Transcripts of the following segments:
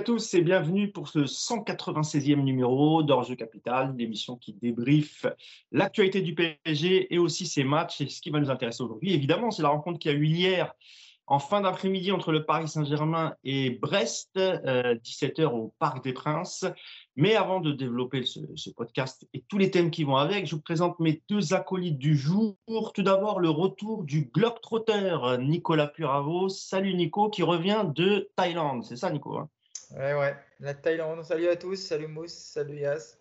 à tous et bienvenue pour ce 196e numéro d'Orge Capital, l'émission qui débriefe l'actualité du PSG et aussi ses matchs. Et ce qui va nous intéresser aujourd'hui, évidemment, c'est la rencontre qui a eu hier en fin d'après-midi entre le Paris Saint-Germain et Brest, 17h euh, au Parc des Princes. Mais avant de développer ce, podcast et tous les thèmes qui vont avec, je vous présente mes deux acolytes du jour. Tout d'abord, le retour du Globetrotter, Nicolas Puravo. Salut Nico, qui revient de Thaïlande. C'est ça, Nico hein? Ouais, ouais, la Thaïlande. Salut à tous, salut Mousse, salut Yas.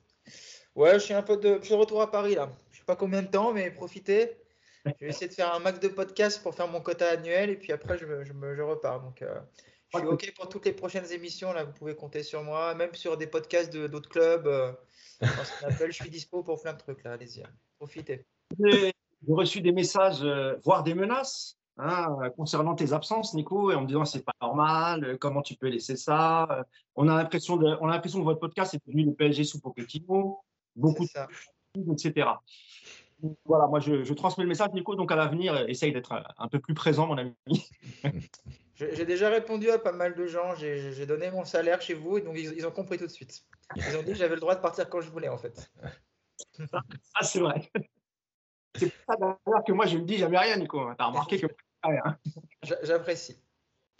Ouais, je suis un peu de, je suis de retour à Paris là. Je sais pas combien de temps, mais profitez. Je vais essayer de faire un max de podcasts pour faire mon quota annuel et puis après je, je, je repars. Donc euh, je suis OK pour toutes les prochaines émissions. Là, vous pouvez compter sur moi, même sur des podcasts d'autres clubs. Euh, je suis dispo pour plein de trucs là. Allez-y, profitez. J'ai reçu des messages, euh, voire des menaces hein, concernant tes absences, Nico, et en me disant c'est pas normal, comment tu peux laisser ça. On a l'impression on a l'impression que votre podcast est devenu le PSG sous Pochettino, beaucoup de etc voilà, moi je, transmets le message, Nico. Donc à l'avenir, essaye d'être un, peu plus présent, mon ami. J'ai déjà répondu à pas mal de gens. J'ai donné mon salaire chez vous et donc ils, ont compris tout de suite. Ils ont dit que j'avais le droit de partir quand je voulais en fait. Ah, c'est vrai. C'est pour ça d'ailleurs que moi je ne dis jamais rien, Nico. Tu as remarqué que. J'apprécie.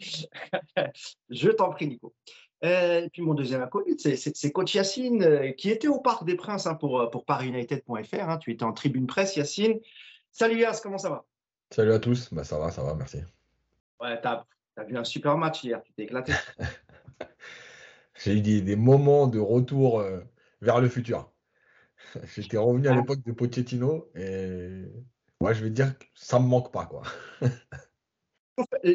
je t'en prie, Nico. Euh, et puis mon deuxième acolyte, c'est coach Yacine, euh, qui était au Parc des Princes hein, pour, euh, pour ParisUnited.fr. Hein. Tu étais en tribune presse, Yacine. Salut Yass, comment ça va? Salut à tous, bah, ça va, ça va, merci. Ouais, tu as, vu un super match hier, tu t'es éclaté. J'ai eu des, moments de retour vers le futur. J'étais revenu à ah. l'époque de Pochettino et moi je vais dire que ça me manque pas. quoi.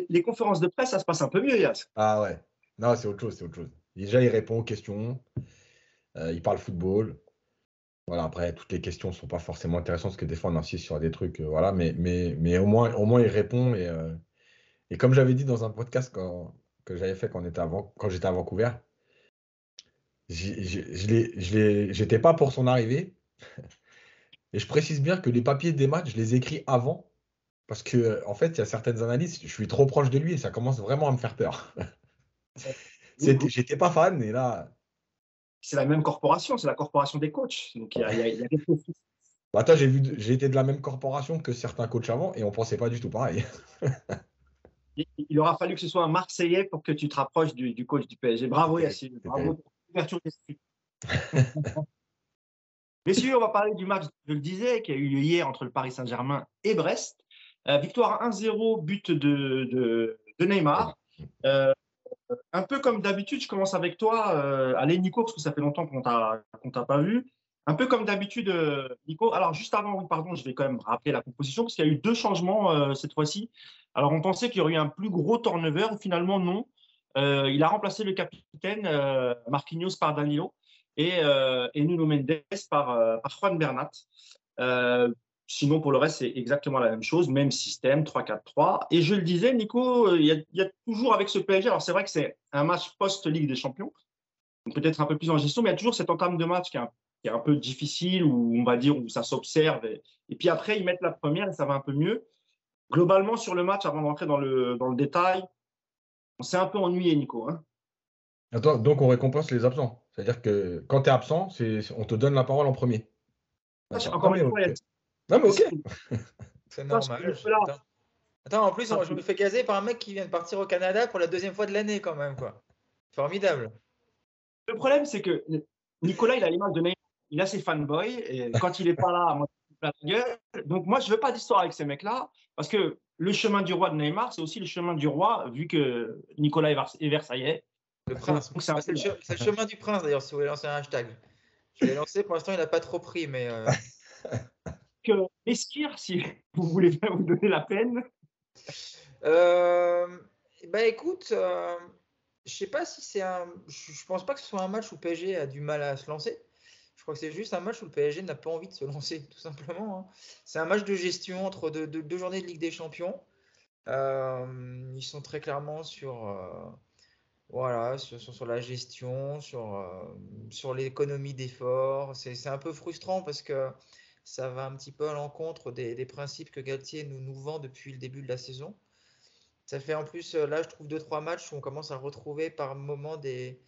Les conférences de presse, ça se passe un peu mieux, Yass. Ah ouais, non, c'est autre chose, c'est autre chose. Déjà, il répond aux questions, euh, il parle football. Voilà, après, toutes les questions ne sont pas forcément intéressantes parce que des fois, on insiste sur des trucs, euh, voilà, mais, mais, mais au, moins, au moins, il répond. Et, euh, et comme j'avais dit dans un podcast que j'avais fait quand, quand j'étais à Vancouver, je n'étais pas pour son arrivée. Et je précise bien que les papiers des matchs, je les écris avant. Parce que, en fait, il y a certaines analyses, je suis trop proche de lui et ça commence vraiment à me faire peur. J'étais pas fan, mais là. C'est la même corporation, c'est la corporation des coachs. Donc il y a, y a, bah, j'ai vu, été de la même corporation que certains coachs avant et on pensait pas du tout pareil. il, aura fallu que ce soit un Marseillais pour que tu te rapproches du, coach du PSG. Bravo Yacine, bravo pour l'ouverture d'esprit. Messieurs, on va parler du match, je le disais, qui a eu lieu hier entre le Paris Saint-Germain et Brest. Euh, victoire 1-0, but de, Neymar. Euh, un peu comme d'habitude, je commence avec toi. Euh, allez, Nico, parce que ça fait longtemps qu'on ne t'a pas vu. Un peu comme d'habitude, euh, Nico. Alors, juste avant, pardon, je vais quand même rappeler la composition, parce qu'il y a eu deux changements cette fois-ci. Alors, on pensait qu'il y aurait eu un plus gros turnover. Finalement, non. il a remplacé le capitaine Marquinhos par Danilo et, et Nuno Mendes par, par Juan Bernat. Sinon, pour le reste, c'est exactement la même chose, même système, 3-4-3. Et je le disais, Nico, euh, il y, a, toujours avec ce PSG, alors c'est vrai que c'est un match post-Ligue des Champions, peut-être un peu plus en gestion, mais il y a toujours cette entame de match qui est un, peu difficile, où on va dire, où ça s'observe. Et, puis après, ils mettent la première et ça va un peu mieux. Globalement, sur le match, avant d'entrer dans le, dans le détail, on s'est un peu ennuyé, Nico. Hein. Attends, donc on récompense les absents. C'est-à-dire que quand tu es absent, on te donne la parole en premier. Encore une fois, non, mais ok. C'est normal. Attends, en plus, je me fais gazer par un mec qui vient de partir au Canada pour la deuxième fois de l'année, quand même. quoi. Formidable. Le problème, c'est que Nicolas, il a l'image de Neymar. Il a ses fanboys. Et quand il n'est pas là, moi, la gueule. Donc, moi, je ne veux pas d'histoire avec ces mecs-là. Parce que le chemin du roi de Neymar, c'est aussi le chemin du roi, vu que Nicolas est versaillais. Le prince. C'est le, chemin du prince, d'ailleurs, si vous voulez lancer un hashtag. Je l'ai lancé, pour l'instant, il n'a pas trop pris, mais. Euh, si vous voulez bien vous donner la peine euh, bah écoute, euh, je sais pas si c'est un. Je pense pas que ce soit un match où PSG a du mal à se lancer. Je crois que c'est juste un match où le PSG n'a pas envie de se lancer, tout simplement. Hein. C'est un match de gestion entre deux, journées de Ligue des Champions. Euh, ils sont très clairement sur, euh, voilà, sur, sur, la gestion, sur, sur l'économie d'effort. C'est un peu frustrant parce que ça va un petit peu à l'encontre des, principes que Galtier nous, nous vend depuis le début de la saison. Ça fait en plus, euh, là, je trouve deux, trois matchs où on commence à retrouver par moments des,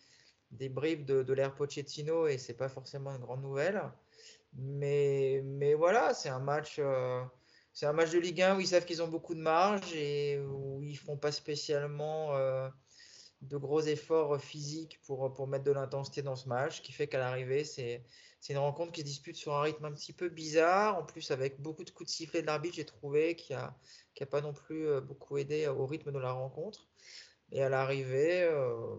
des bribes de, de l'ère Pochettino et c'est pas forcément une grande nouvelle. Mais, mais voilà, c'est un match. euh, c'est un match de Ligue 1 où ils savent qu'ils ont beaucoup de marge et où ils font pas spécialement euh, de gros efforts physiques pour, pour mettre de l'intensité dans ce match, qui fait qu'à l'arrivée, c'est, une rencontre qui se dispute sur un rythme un petit peu bizarre, en plus avec beaucoup de coups de sifflet de l'arbitre, j'ai trouvé, qui a, qui a pas non plus euh, beaucoup aidé au rythme de la rencontre. Et à l'arrivée, euh,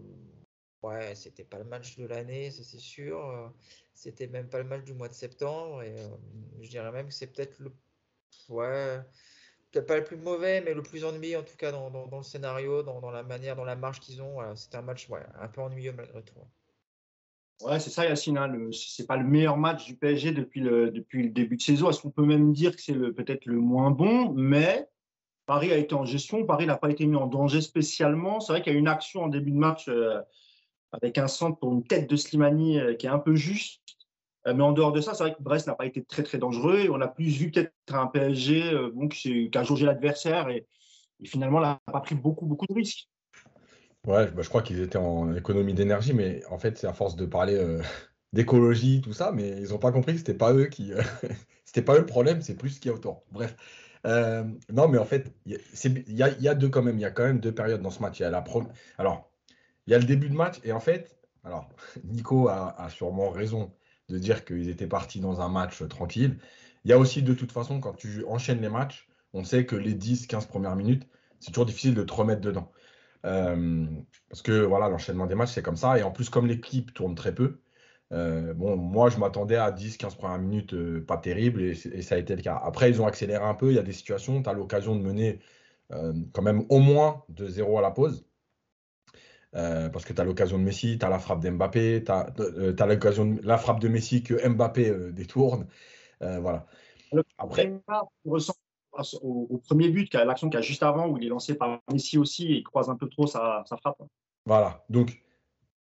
ouais, c'était pas le match de l'année, ça c'est sûr. euh, C'était même pas le match du mois de septembre. Et euh, je dirais même que c'est peut-être le. Ouais, peut-être pas le plus mauvais, mais le plus ennuyeux en tout cas dans, le scénario, dans, la manière, dans la marge qu'ils ont. Voilà, c'était un match un peu ennuyeux malgré tout. Ouais, c'est ça, Yacine. Hein, c'est pas le meilleur match du PSG depuis le, début de saison. Est-ce qu'on peut même dire que c'est peut-être le moins bon? Mais Paris a été en gestion. Paris n'a pas été mis en danger spécialement. C'est vrai qu'il y a une action en début de match euh, avec un centre pour une tête de Slimani euh, qui est un peu juste. Euh, mais en dehors de ça, c'est vrai que Brest n'a pas été très très dangereux. Et on a plus vu peut-être un PSG euh, bon, a jaugé l'adversaire et, et finalement n'a pas pris beaucoup beaucoup de risques. Ouais, bah, je crois qu'ils étaient en économie d'énergie, mais en fait, c'est à force de parler euh, d'écologie, tout ça, mais ils n'ont pas compris que c'était pas eux qui, euh, c'était pas eux le problème, c'est plus ce qu'il y a autour. Bref, non, mais en fait, il y, a- deux quand même, il y a quand même deux périodes dans ce match. Y a la alors, il y a le début de match et en fait, alors Nico a sûrement raison de dire qu'ils étaient partis dans un match tranquille. Il y a aussi de toute façon, quand tu enchaînes les matchs, on sait que les 10-15 premières minutes, c'est toujours difficile de te remettre dedans. Euh, parce que voilà, l'enchaînement des matchs, c'est comme ça. Et en plus, comme l'équipe tourne très peu, euh, bon, moi, je m'attendais à 10-15 premières minutes euh, pas terribles et, et ça a été le cas. Après, ils ont accéléré un peu. Il y a des situations, tu as l'occasion de mener quand même au moins de 0 à la pause. Euh, parce que tu as l'occasion de Messi, tu as la frappe d'Mbappé, tu as, l'occasion de la frappe de Messi que Mbappé euh, détourne. Euh, voilà. Après, on ressent au, au premier but, l'action qu'il y a juste avant, où il est lancé par Messi aussi et il croise un peu trop sa, sa frappe. Voilà, donc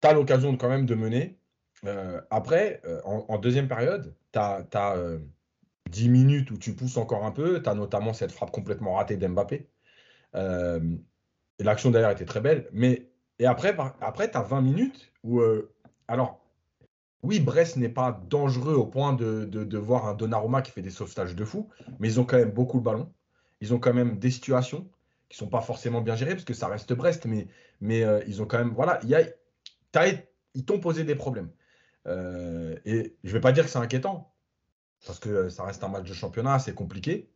tu as l'occasion quand même de mener. Euh, après, euh, en, en deuxième période, tu as, 10 minutes où tu pousses encore un peu. Tu as notamment cette frappe complètement ratée d'Mbappé. Euh, l'action d'ailleurs était très belle. Mais, et après, après tu as 20 minutes où. euh, alors, oui, Brest n'est pas dangereux au point de, de, voir un Donnarumma qui fait des sauvetages de fou, mais ils ont quand même beaucoup le ballon. Ils ont quand même des situations qui sont pas forcément bien gérées parce que ça reste Brest, mais, mais euh, ils ont quand même. Voilà, il y a, ils t'ont posé des problèmes. Euh, et je vais pas dire que c'est inquiétant, parce que ça reste un match de championnat, c'est compliqué.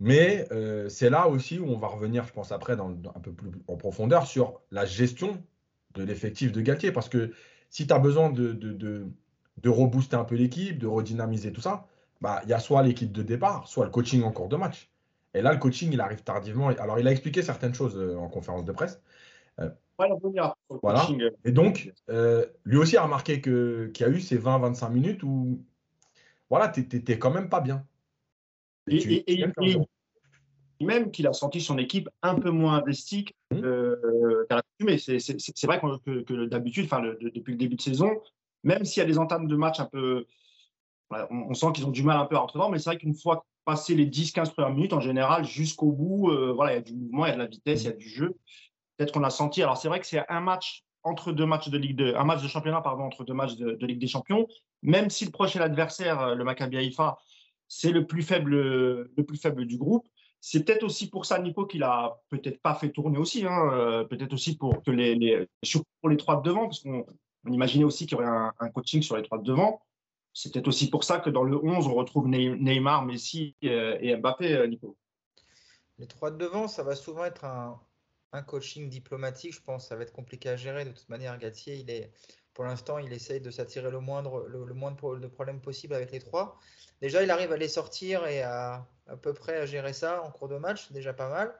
Mais euh, c'est là aussi où on va revenir, je pense, après, dans, dans un peu plus en profondeur sur la gestion de l'effectif de Galtier. Parce que si tu as besoin de, de, de, de rebooster un peu l'équipe, de redynamiser tout ça, bah, il y a soit l'équipe de départ, soit le coaching en cours de match. Et là, le coaching, il arrive tardivement. Alors, il a expliqué certaines choses euh, en conférence de presse. Le Voilà. Et donc, euh, lui aussi a remarqué qu'il y a eu ces 20-25 minutes où, voilà, tu n'étais quand même pas bien. Et, tu- et- et- et- même qu'il a senti son équipe un peu moins investie Mhm. euh, l'accoutumée. C'est vrai que, que d'habitude, enfin, depuis le début de saison, même s'il y a des entames de match un peu. voilà, on, on sent qu'ils ont du mal un peu à rentrer dedans, mais c'est vrai qu'une fois passé les 10-15 premières minutes, en général, jusqu'au bout, euh, voilà, il y a du mouvement, il y a de la vitesse, il y a du jeu. Peut-être qu'on a senti. Alors, c'est vrai que c'est un match entre deux matchs de Ligue 2, un match de championnat, pardon, entre deux matchs de, de Ligue des Champions. Même si le prochain adversaire, euh, le Maccabi Haïfa, c'est le plus faible, du groupe. C'est peut-être aussi pour ça, Nico, qu'il a peut-être pas fait tourner aussi. hein, euh, peut-être aussi pour que les, trois de devant, parce qu'on on imaginait aussi qu'il y aurait un, coaching sur les trois de devant. C'est peut-être aussi pour ça que dans le 11, on retrouve Ney- Neymar, Messi euh, et Mbappé, euh, Nico. Les trois de devant, ça va souvent être un, coaching diplomatique, je pense. Ça va être compliqué à gérer. De toute manière, Galtier, il est, pour l'instant, il essaye de s'attirer le moindre, de problèmes possible avec les trois. Déjà, il arrive à les sortir et à à peu près à gérer ça en cours de match, déjà pas mal.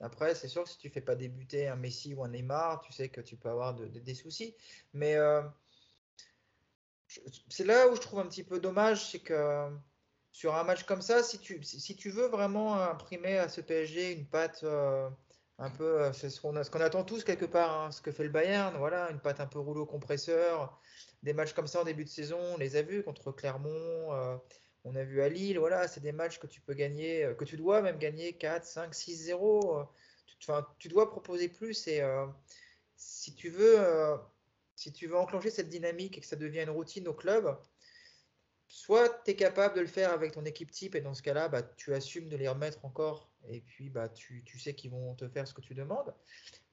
Après, c'est sûr que si tu fais pas débuter un Messi ou un Neymar, tu sais que tu peux avoir de- de- des soucis. Mais euh, c'est là où je trouve un petit peu dommage, c'est que sur un match comme ça, si tu, si tu veux vraiment imprimer à ce PSG une patte euh, un peu, euh, c'est ce qu'on attend tous quelque part, hein, ce que fait le Bayern, voilà, une patte un peu rouleau compresseur. Des matchs comme ça en début de saison, on les a vus contre Clermont, euh, on a vu à Lille, voilà, c'est des matchs que tu peux gagner, euh, que tu dois même gagner 4, 5, 6-0. euh, tu, enfin, tu dois proposer plus et si tu veux, si tu veux enclencher cette dynamique et que ça devient une routine au club, soit tu es capable de le faire avec ton équipe type et dans ce cas-là, bah, tu assumes de les remettre encore et puis bah, tu, sais qu'ils vont te faire ce que tu demandes.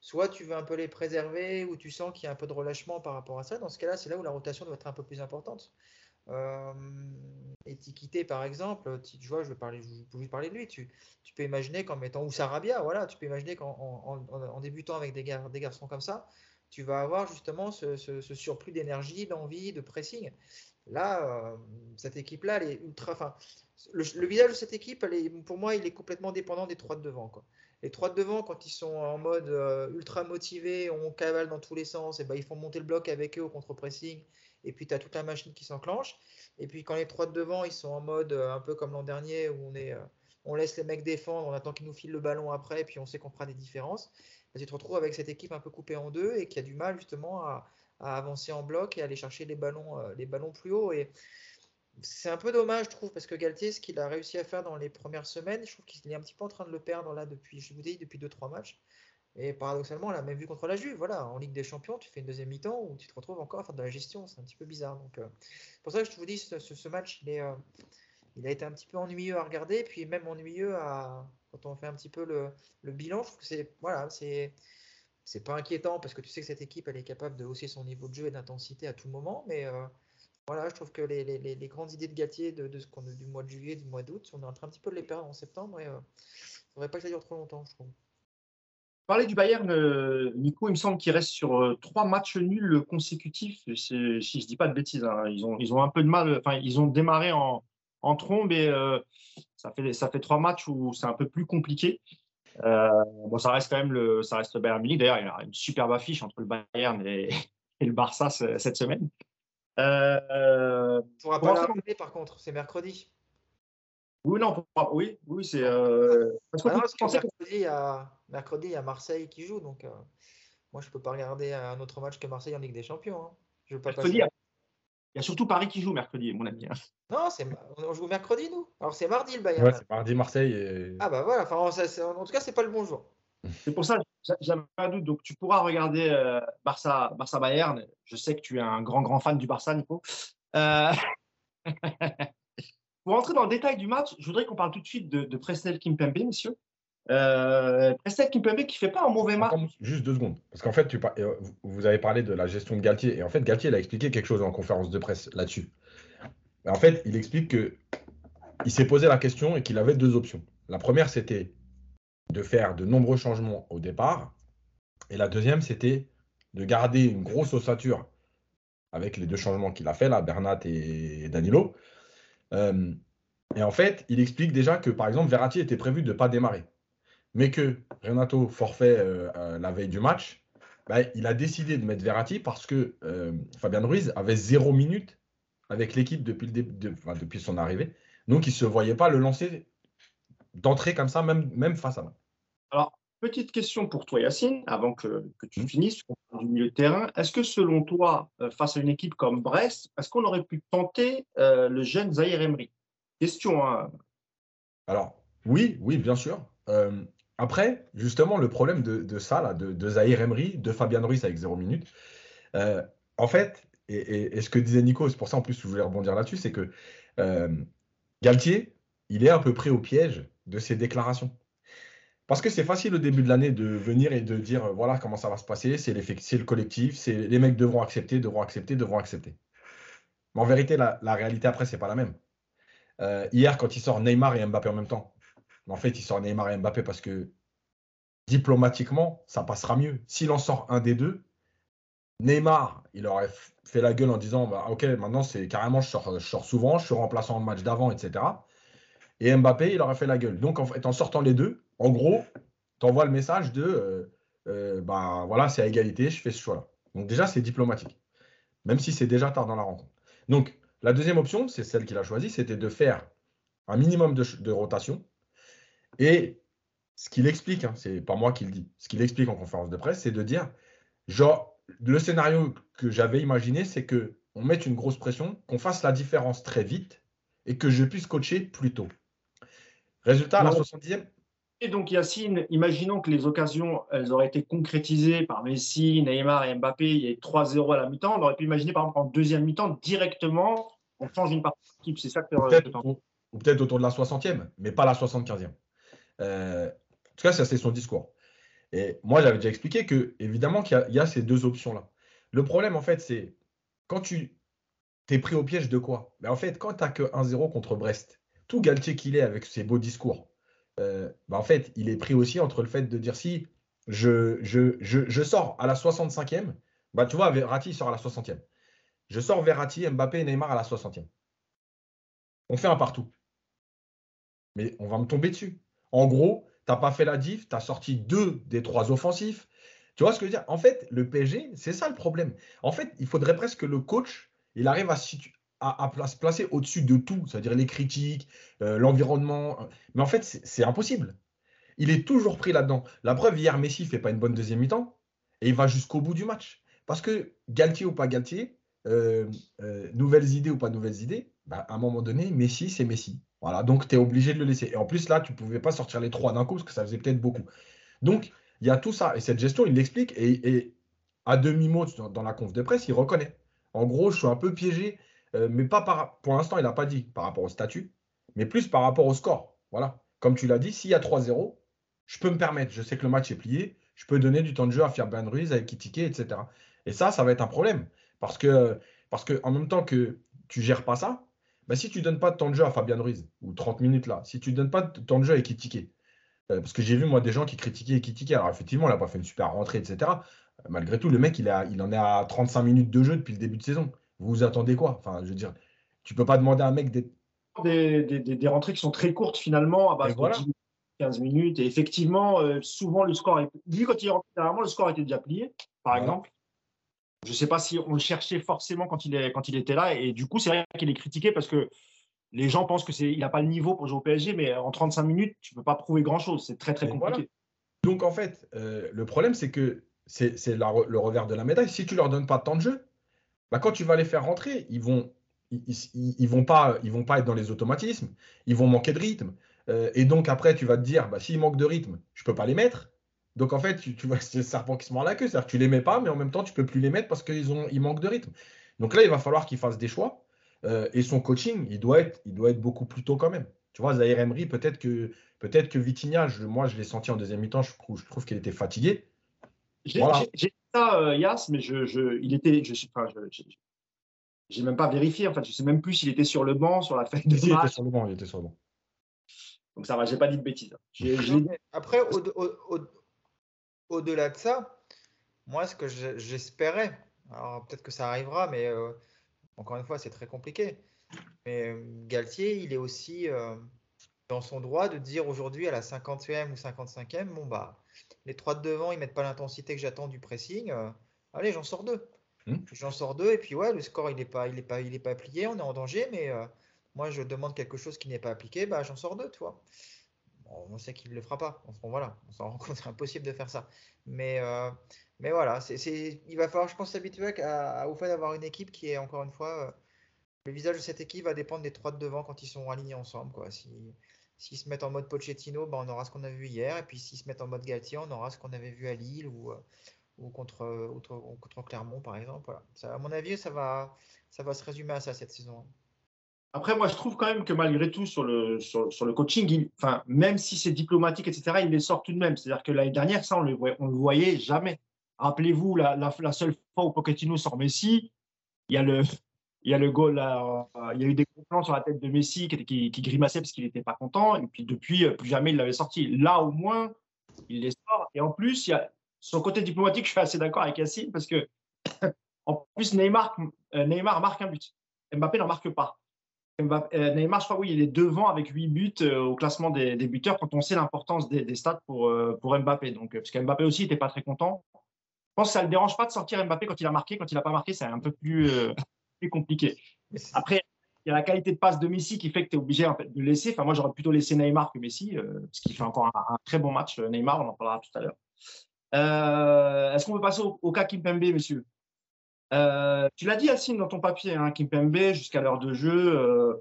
Soit tu veux un peu les préserver ou tu sens qu'il y a un peu de relâchement par rapport à ça. Dans ce cas-là, c'est là où la rotation doit être un peu plus importante. Euh, Etiquité, par exemple, tu, vois, je vais parler, je parler de lui. Tu, peux imaginer qu'en mettant ou Sarabia, voilà, tu peux imaginer qu'en en, débutant avec des, des, garçons comme ça, tu vas avoir justement ce, surplus d'énergie, d'envie, de pressing. Là, euh, cette équipe-là, elle est ultra. Enfin, le, visage de cette équipe, pour moi, il est complètement dépendant des trois de devant. Les trois de devant, quand ils sont en mode euh, ultra motivés, on cavale dans tous les sens, et ben, ils font monter le bloc avec eux au contre-pressing, et puis tu as toute la machine qui s'enclenche. Et puis quand les trois de devant, ils sont en mode euh, un peu comme l'an dernier, où on, est, on laisse les mecs défendre, on attend qu'ils nous filent le ballon après, et puis on sait qu'on fera des différences. Ben, tu te retrouves avec cette équipe un peu coupée en deux et qui a du mal justement à, avancer en bloc et aller chercher les ballons, les ballons plus haut. Et c'est un peu dommage, je trouve, parce que Galtier, ce qu'il a réussi à faire dans les premières semaines, je trouve qu'il est un petit peu en train de le perdre là depuis, je vous dis, depuis 2-3 matchs. Et paradoxalement, on l'a même vu contre la Juve. Voilà, en Ligue des Champions, tu fais une deuxième mi-temps où tu te retrouves encore à faire de la gestion. C'est un petit peu bizarre. Donc, euh, pour ça que je vous dis, ce, ce match, il, est, euh, il a été un petit peu ennuyeux à regarder, puis même ennuyeux à, quand on fait un petit peu le, le bilan. Je trouve que c'est voilà, c'est c'est pas inquiétant parce que tu sais que cette équipe, elle est capable de hausser son niveau de jeu et d'intensité à tout moment, mais euh, voilà, je trouve que les, grandes idées de Gatier de, ce qu'on du mois de juillet, du mois d'août, on est en train un petit peu de les perdre en septembre et il euh, ne faudrait pas que ça dure trop longtemps, je trouve. Parler du Bayern, euh, Nico, il me semble qu'il reste sur trois matchs nuls consécutifs. Si je ne dis pas de bêtises, hein. ils, ont, un peu de mal. Enfin, ils ont démarré en, en trombe et ça fait trois matchs où c'est un peu plus compliqué. Bon, ça reste quand même le, ça reste le Bayern Munich. D'ailleurs, il y a une superbe affiche entre le Bayern et, et le Barça cette semaine. Euh, tu pourras pas la par contre, c'est mercredi. Oui, non, oui, oui, c'est. Euh... Parce que, ah mercredi, il y a... mercredi, il y a Marseille qui joue, donc euh, moi, je peux pas regarder un autre match que Marseille en Ligue des Champions. Hein. Je veux pas mercredi, il y a surtout Paris qui joue mercredi, mon ami. Hein. Non, c'est on joue mercredi, nous. Alors, c'est mardi le Bayern. Ouais, c'est mardi Marseille. Et... Ah, bah voilà, enfin, en tout cas, c'est pas le bon jour. C'est pour ça, j'avais un doute. Donc, tu pourras regarder euh, Barça, Barça Bayern. Je sais que tu es un grand, grand fan du Barça, Nico. Euh, pour entrer dans le détail du match, je voudrais qu'on parle tout de suite de, de Presnel Kimpembe, messieurs. Euh, Presnel Kimpembe qui fait pas un mauvais match. Juste deux secondes. Parce qu'en fait, tu, euh, vous avez parlé de la gestion de Galtier. Et en fait, Galtier, il a expliqué quelque chose en conférence de presse là-dessus. En fait, il explique que il s'est posé la question et qu'il avait deux options. La première, c'était de faire de nombreux changements au départ. Et la deuxième, c'était de garder une grosse ossature avec les deux changements qu'il a fait, là, Bernat et Danilo. Euh, et en fait, il explique déjà que, par exemple, Verratti était prévu de ne pas démarrer. Mais que Renato forfait euh, euh, la veille du match, bah, il a décidé de mettre Verratti parce que Fabien Ruiz avait zéro minute avec l'équipe depuis, depuis son arrivée. Donc, il ne se voyait pas le lancer d'entrer comme ça, même, même face à moi. Alors, petite question pour toi, Yacine, avant que, tu mmh. finisses du milieu de terrain. Est-ce que selon toi, euh, face à une équipe comme Brest, est-ce qu'on aurait pu tenter euh, le jeune Zahir Emery? Question. Hein. Alors, oui, oui, bien sûr. Euh, après, justement, le problème de, ça, là, de, Zahir Emery, de Fabien Ruiz avec 0 minutes, en fait, et, ce que disait Nico, c'est pour ça en plus que je voulais rebondir là-dessus, c'est que Galtier, il est un peu pris au piège de ses déclarations. Parce que c'est facile au début de l'année de venir et de dire euh, voilà comment ça va se passer, c'est le collectif, c'est les mecs devront accepter, devront accepter, devront accepter. Mais en vérité, la, réalité après, c'est pas la même. Euh, hier, quand il sort Neymar et Mbappé en même temps, en fait, il sort Neymar et Mbappé parce que diplomatiquement, ça passera mieux. S'il en sort un des deux, Neymar, il aurait fait la gueule en disant bah, Ok, maintenant c'est carrément, je sors, souvent, je suis remplaçant le match d'avant, etc. Et Mbappé, il aurait fait la gueule. Donc, en fait, en sortant les deux, en gros, tu envoies le message de euh, euh, bah, voilà, c'est à égalité, je fais ce choix-là. Donc, déjà, c'est diplomatique, même si c'est déjà tard dans la rencontre. Donc, la deuxième option, c'est celle qu'il a choisie, c'était de faire un minimum de, rotation. Et ce qu'il explique, hein, c'est pas moi qui le dis, ce qu'il explique en conférence de presse, c'est de dire genre, le scénario que j'avais imaginé, c'est que on mette une grosse pression, qu'on fasse la différence très vite et que je puisse coacher plus tôt. Résultat, à la 70e. Et donc, Yacine, imaginons que les occasions, elles auraient été concrétisées par Messi, Neymar et Mbappé. Il y a 3-0 à la mi-temps. On aurait pu imaginer, par exemple, en deuxième mi-temps, directement, on change une partie de l'équipe. C'est ça que Peut-être ou peut-être autour de la 60e, mais pas la 75e. Euh, en tout cas, ça, c'est son discours. Et moi, j'avais déjà expliqué que, évidemment, qu'il y, a ces deux options-là. Le problème, en fait, c'est quand tu t'es pris au piège de quoi? Mais En fait, quand tu n'as que 1-0 contre Brest, tout Galtier qu'il est avec ses beaux discours, euh, bah, en fait, il est pris aussi entre le fait de dire si je, je, je, sors à la 65e, bah, tu vois, Verratti sort à la 60e. Je sors Verratti, Mbappé et Neymar à la 60e. On fait un partout. Mais on va me tomber dessus. En gros, tu n'as pas fait la diff, tu as sorti deux des trois offensifs. Tu vois ce que je veux dire? En fait, le PSG, c'est ça le problème. En fait, il faudrait presque que le coach, il arrive à, se placer au-dessus de tout, c'est-à-dire les critiques, euh, l'environnement. Mais en fait, c'est impossible. Il est toujours pris là-dedans. La preuve, hier, Messi ne fait pas une bonne deuxième mi-temps et il va jusqu'au bout du match. Parce que Galtier ou pas Galtier, euh, euh, nouvelles idées ou pas nouvelles idées, bah, à un moment donné, Messi, c'est Messi. Voilà, donc tu es obligé de le laisser. Et en plus, là, tu ne pouvais pas sortir les trois d'un coup parce que ça faisait peut-être beaucoup. Donc, il y a tout ça. Et cette gestion, il l'explique. Et, à demi-mot, dans, la conf de presse, il reconnaît. En gros, je suis un peu piégé, euh, mais pas par, pour l'instant, il n'a pas dit par rapport au statut, mais plus par rapport au score. Voilà. Comme tu l'as dit, s'il y a 3-0, je peux me permettre. Je sais que le match est plié. Je peux donner du temps de jeu à Fabien Ruiz, avec Kitike, etc. Et ça, ça va être un problème. Parce que, parce que en même temps que tu gères pas ça, bah, si tu ne donnes pas de temps de jeu à Fabien Ruiz, ou 30 minutes là, si tu ne donnes pas de temps de jeu à Ekitike, euh, parce que j'ai vu moi des gens qui critiquaient Ekitike, alors effectivement, il n'a pas fait une super rentrée, etc. Euh, malgré tout, le mec, il, a, il en est à 35 minutes de jeu depuis le début de saison. Vous vous attendez quoi? Enfin, je veux dire, tu peux pas demander à un mec d'être. Des, des, rentrées qui sont très courtes finalement, à base de 15 minutes. Et effectivement, euh, souvent le score est. Lui, quand il est rentré, le score était déjà plié, par exemple. Je ne sais pas si on le cherchait forcément quand il, est, quand il était là. Et du coup, c'est vrai qu'il est critiqué parce que les gens pensent qu'il n'a pas le niveau pour jouer au PSG, mais en 35 minutes, tu ne peux pas prouver grand-chose. C'est très, très compliqué. Donc, en fait, euh, le problème, c'est que c'est le revers de la médaille. Si tu ne leur donnes pas de temps de jeu, bah, quand tu vas les faire rentrer, ils vont, ils, vont pas, ils vont pas être dans les automatismes, ils vont manquer de rythme. Euh, et donc, après, tu vas te dire, bah, s'ils manquent de rythme, je ne peux pas les mettre. Donc en fait, tu, vois, c'est le serpent qui se mord la queue. C'est-à-dire que tu les mets pas, mais en même temps, tu peux plus les mettre parce qu'ils ont, ils manquent de rythme. Donc là, il va falloir qu'il fasse des choix. Euh, et son coaching, il doit, être, il doit être beaucoup plus tôt quand même. Tu vois, Zahir Emery, peut-être que, peut-être que Vitinha, moi, je l'ai senti en deuxième mi-temps, je trouve, je trouve qu'il était fatigué. J'ai dit ça, euh, Yas, mais je, je, il était, je suis pas, j'ai même pas vérifié. En fait, je sais même plus s'il était sur le banc, sur la fête de Il était sur le banc, il était sur le banc. Donc ça va, j'ai pas dit de bêtises. Après, au, au, au-delà de ça, moi, ce que j'espérais, alors peut-être que ça arrivera, mais euh, encore une fois, c'est très compliqué. Mais euh, Galtier, il est aussi euh, dans son droit de dire aujourd'hui à la 50e ou 55e, bon bah, les trois de devant, ils mettent pas l'intensité que j'attends du pressing. allez, j'en sors deux. Hmm. J'en sors deux et puis ouais, le score il n'est pas, il est pas, il est pas plié, on est en danger, mais moi je demande quelque chose qui n'est pas appliqué, bah j'en sors deux, tu vois on sait qu'il ne le fera pas. voilà, on s'en rend compte, c'est impossible de faire ça. Mais, euh, mais voilà, il va falloir, je pense, s'habituer au fait d'avoir une équipe qui est, encore une fois, euh, le visage de cette équipe va dépendre des trois de devant quand ils sont alignés ensemble. Quoi. Si, s'ils se mettent en mode Pochettino, ben, on aura ce qu'on a vu hier. Et puis s'ils se mettent en mode Galtier, on aura ce qu'on avait vu à Lille ou, euh, ou contre, contre, Clermont, par exemple. Ça, à mon avis, ça va, ça va se résumer à ça cette saison. Après, moi, je trouve quand même que malgré tout, sur le, sur, le coaching, même si c'est diplomatique, etc., il les sort tout de même. C'est-à-dire que l'année dernière, ça, on ne le, voyait jamais. Rappelez-vous, la, seule fois où Pochettino sort Messi, il y a le, il y a le goal, là, il y a eu des gros plans sur la tête de Messi qui, qui, grimaçait parce qu'il n'était pas content. Et puis depuis, plus jamais il l'avait sorti. Là, au moins, il les sort. Et en plus, il y a son côté diplomatique, je suis assez d'accord avec Yacine parce que, en plus, Neymar, euh, Neymar marque un but. Mbappé n'en marque pas. Euh, Neymar, je crois, oui, il est devant avec 8 buts euh, au classement des, buteurs quand on sait l'importance des, stats pour, euh, pour Mbappé. Donc, parce qu'Mbappé aussi n'était pas très content. Je pense que ça ne le dérange pas de sortir Mbappé quand il a marqué. Quand il n'a pas marqué, c'est un peu plus, plus compliqué. Après, il y a la qualité de passe de Messi qui fait que tu es obligé en fait, de laisser. Enfin, moi, j'aurais plutôt laissé Neymar que Messi, parce qu'il fait encore un, très bon match. Neymar, on en parlera tout à l'heure. Est-ce qu'on peut passer au, au cas Kimpembe, monsieur? Euh, tu l'as dit, Yacine, dans ton papier, hein, Kimpembe, jusqu'à l'heure de jeu, euh,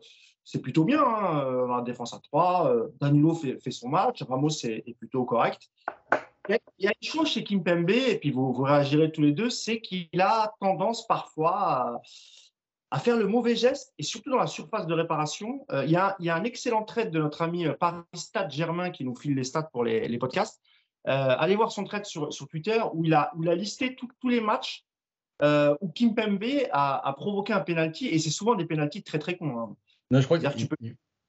c'est plutôt bien. Hein. La défense à 3, Danilo fait, son match, Ramos est, plutôt correct. Il y a une chose chez Kimpembe, et puis vous, vous réagirez tous les deux, c'est qu'il a tendance parfois à, faire le mauvais geste, et surtout dans la surface de réparation. Euh, il, y a, un excellent trait de notre ami Paris Stade Germain qui nous file les stats pour les, podcasts. Euh, allez voir son trait sur, Twitter où il a, listé tous les matchs euh, où Kimpembe a, a provoqué un penalty, et c'est souvent des penalties très très cons. Hein. Non, je crois qu'il peux...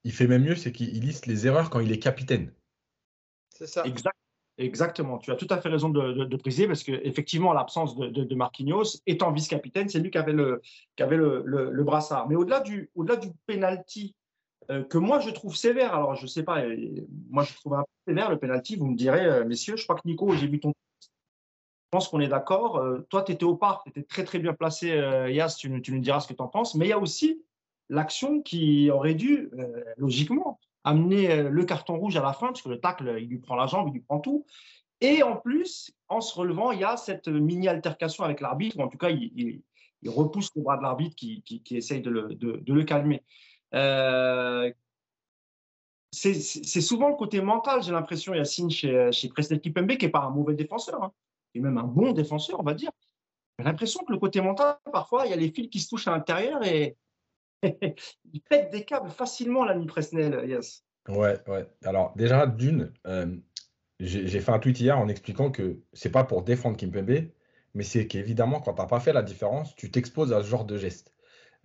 il fait même mieux, c'est qu'il liste les erreurs quand il est capitaine. C'est ça. Exact. Exactement, tu as tout à fait raison de, de, de préciser parce qu'effectivement, l'absence de, de, Marquinhos, étant vice-capitaine, c'est lui qui avait le, qui avait le, le, le brassard. Mais au-delà du, au-delà du penalty euh, que moi je trouve sévère, alors je ne sais pas, moi je trouve un peu sévère le penalty, vous me direz, euh, messieurs, je crois que Nico, j'ai vu ton. Je pense qu'on est d'accord. Euh, toi, tu étais au parc, tu étais très très bien placé, Yas, tu, nous diras ce que tu en penses. Mais il y a aussi l'action qui aurait dû, logiquement, amener euh, le carton rouge à la fin, parce que le tacle, il lui prend la jambe, il lui prend tout. Et en plus, en se relevant, il y a cette mini-altercation avec l'arbitre, ou en tout cas, il, repousse le bras de l'arbitre qui, essaye de le, calmer. Euh, c'est souvent le côté mental, j'ai l'impression, Yacine, chez, chez Presnel Kipembe, qui n'est pas un mauvais défenseur, hein, même un bon défenseur, on va dire. J'ai l'impression que le côté mental, parfois, il y a les fils qui se touchent à l'intérieur et, il pète des câbles facilement, l'ami Presnel, yes. Ouais, ouais. Alors, déjà, d'une, euh, j'ai fait un tweet hier en expliquant que c'est pas pour défendre Kimpembe, mais c'est qu'évidemment, quand tu n'as pas fait la différence, tu t'exposes à ce genre de geste.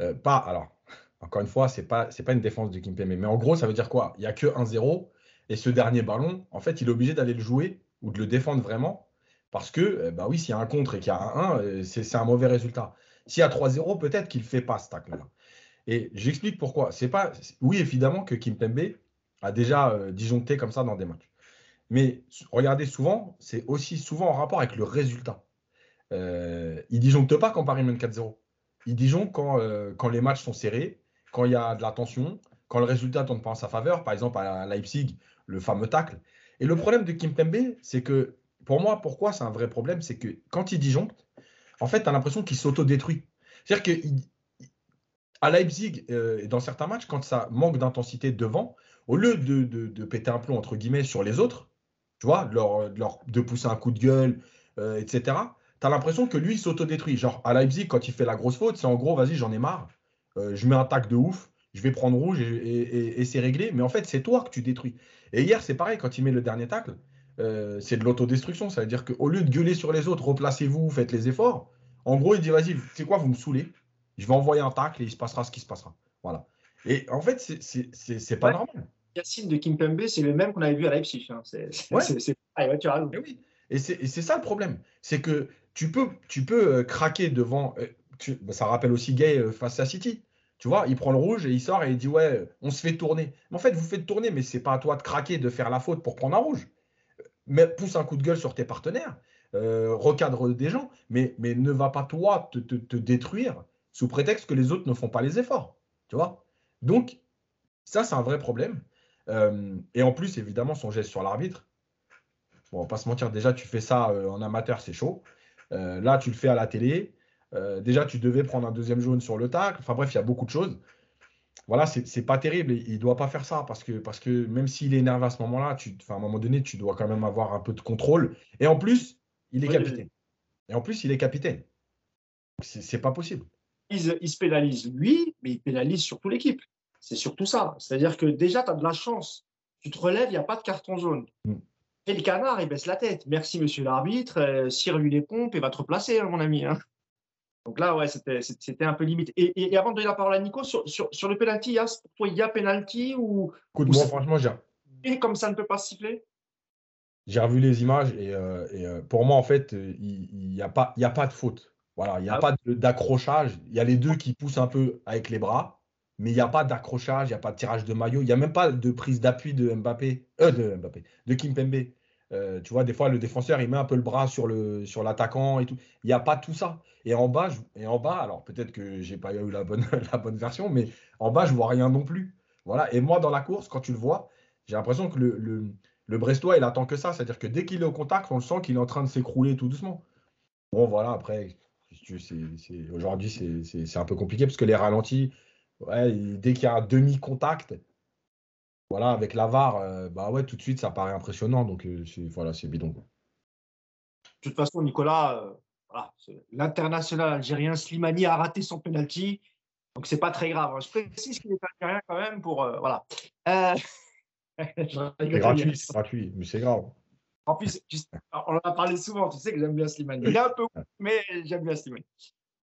Euh, pas, alors, encore une fois, c'est pas, pas une défense de Kimpembe, mais en gros, ça veut dire quoi? Il n'y a que 1-0, et ce dernier ballon, en fait, il est obligé d'aller le jouer ou de le défendre vraiment, parce que, euh, bah oui, s'il y a un contre et qu'il y a un 1, c'est un mauvais résultat. S'il y a 3-0, peut-être qu'il ne fait pas ce tacle-là. Et j'explique pourquoi. C'est pas, oui, évidemment que Kim Pembe a déjà euh, disjoncté comme ça dans des matchs. Mais regardez souvent, c'est aussi souvent en rapport avec le résultat. Euh, il disjoncte pas quand Paris mène 4-0. Il disjoncte quand, euh, quand les matchs sont serrés, quand il y a de la tension, quand le résultat tourne pas en sa faveur, par exemple à Leipzig, le fameux tacle. Et le problème de Kim Pembe, c'est que pour moi, pourquoi c'est un vrai problème, c'est que quand il disjoncte, en fait, tu as l'impression qu'il s'auto-détruit. C'est-à-dire qu'il à Leipzig, euh, dans certains matchs, quand ça manque d'intensité devant, au lieu de, de, péter un plomb entre guillemets sur les autres, tu vois, de, leur, de, pousser un coup de gueule, euh, etc., tu as l'impression que lui, il s'autodétruit. Genre, à Leipzig, quand il fait la grosse faute, c'est en gros, vas-y, j'en ai marre, euh, je mets un tac de ouf, je vais prendre rouge et, et, c'est réglé. Mais en fait, c'est toi que tu détruis. Et hier, c'est pareil, quand il met le dernier tacle, c'est de l'autodestruction. Ça veut dire qu'au lieu de gueuler sur les autres, replacez-vous, faites les efforts. En gros, il dit, vas-y, c'est quoi, vous me saulez je vais envoyer un tacle et il se passera ce qui se passera. Voilà. Et en fait, c'est pas normal. Yacine de Kimpembe, c'est le même qu'on avait vu à Leipzig. Hein. C'est ouais. tu as raison. Et, oui. et c'est ça le problème. C'est que tu peux, tu peux euh, craquer devant. Euh, bah, ça rappelle aussi Gay euh, face à City. Tu vois, il prend le rouge et il sort et il dit Ouais, on se fait tourner. Mais en fait, vous faites tourner, mais c'est pas à toi de craquer, de faire la faute pour prendre un rouge. Pousse un coup de gueule sur tes partenaires, recadre des gens, mais, ne va pas toi te, détruire sous prétexte que les autres ne font pas les efforts. Tu vois? Donc, ça, c'est un vrai problème. Euh, et en plus, évidemment, son geste sur l'arbitre. Bon, on va pas se mentir, déjà, tu fais ça euh, en amateur, c'est chaud. Euh, là, tu le fais à la télé. déjà, tu devais prendre un deuxième jaune sur le tacle. Enfin bref, il y a beaucoup de choses. Voilà, c'est pas terrible. Il doit pas faire ça parce que, parce que même s'il est énervé à ce moment-là, à un moment donné, tu dois quand même avoir un peu de contrôle. Et en plus, il est capitaine. Et en plus, il est capitaine. C'est pas possible il se pénalise lui, mais il pénalise surtout l'équipe. C'est surtout ça. C'est-à-dire que déjà, tu as de la chance. Tu te relèves, il n'y a pas de carton jaune. Mm. Et le canard, il baisse la tête. Merci, monsieur l'arbitre. Euh, lui les pompes et va te replacer, hein, mon ami. Hein. Donc là, ouais, c'était un peu limite. Et, avant de donner la parole à Nico, sur, sur, le penalty, pour toi, il y a penalty ou. Écoute, moi, franchement, j'ai. Et comme ça ne peut pas siffler? J'ai revu les images et, euh, euh, pour moi, en fait, il n'y a, pas, a pas de faute. Voilà, il n'y a ah pas d'accrochage. Il y a les deux qui poussent un peu avec les bras, mais il n'y a pas d'accrochage, il n'y a pas de tirage de maillot, il n'y a même pas de prise d'appui de Mbappé, euh, de Mbappé, de Kimpembe. Euh, tu vois, des fois, le défenseur, il met un peu le bras sur l'attaquant et tout. Il n'y a pas tout ça. Et en bas, et en bas alors peut-être que j'ai pas eu la bonne, version, mais en bas, je vois rien non plus. Voilà. Et moi, dans la course, quand tu le vois, j'ai l'impression que le, le, le, Brestois, il attend que ça. C'est-à-dire que dès qu'il est au contact, on le sent qu'il est en train de s'écrouler tout doucement. Bon, voilà, après, Aujourd'hui, c'est un peu compliqué parce que les ralentis, dès qu'il y a un demi-contact, voilà, avec la VAR, bah ouais, tout de suite, ça paraît impressionnant. Donc, voilà, c'est bidon. De toute façon, Nicolas, l'international algérien Slimani a raté son penalty. Donc, c'est pas très grave. Je précise qu'il est algérien quand même pour. voilà. c'est gratuit, c'est gratuit, mais c'est grave. En plus, on en a parlé souvent, tu sais que j'aime bien Slimani. Il est un peu mais j'aime bien Slimani.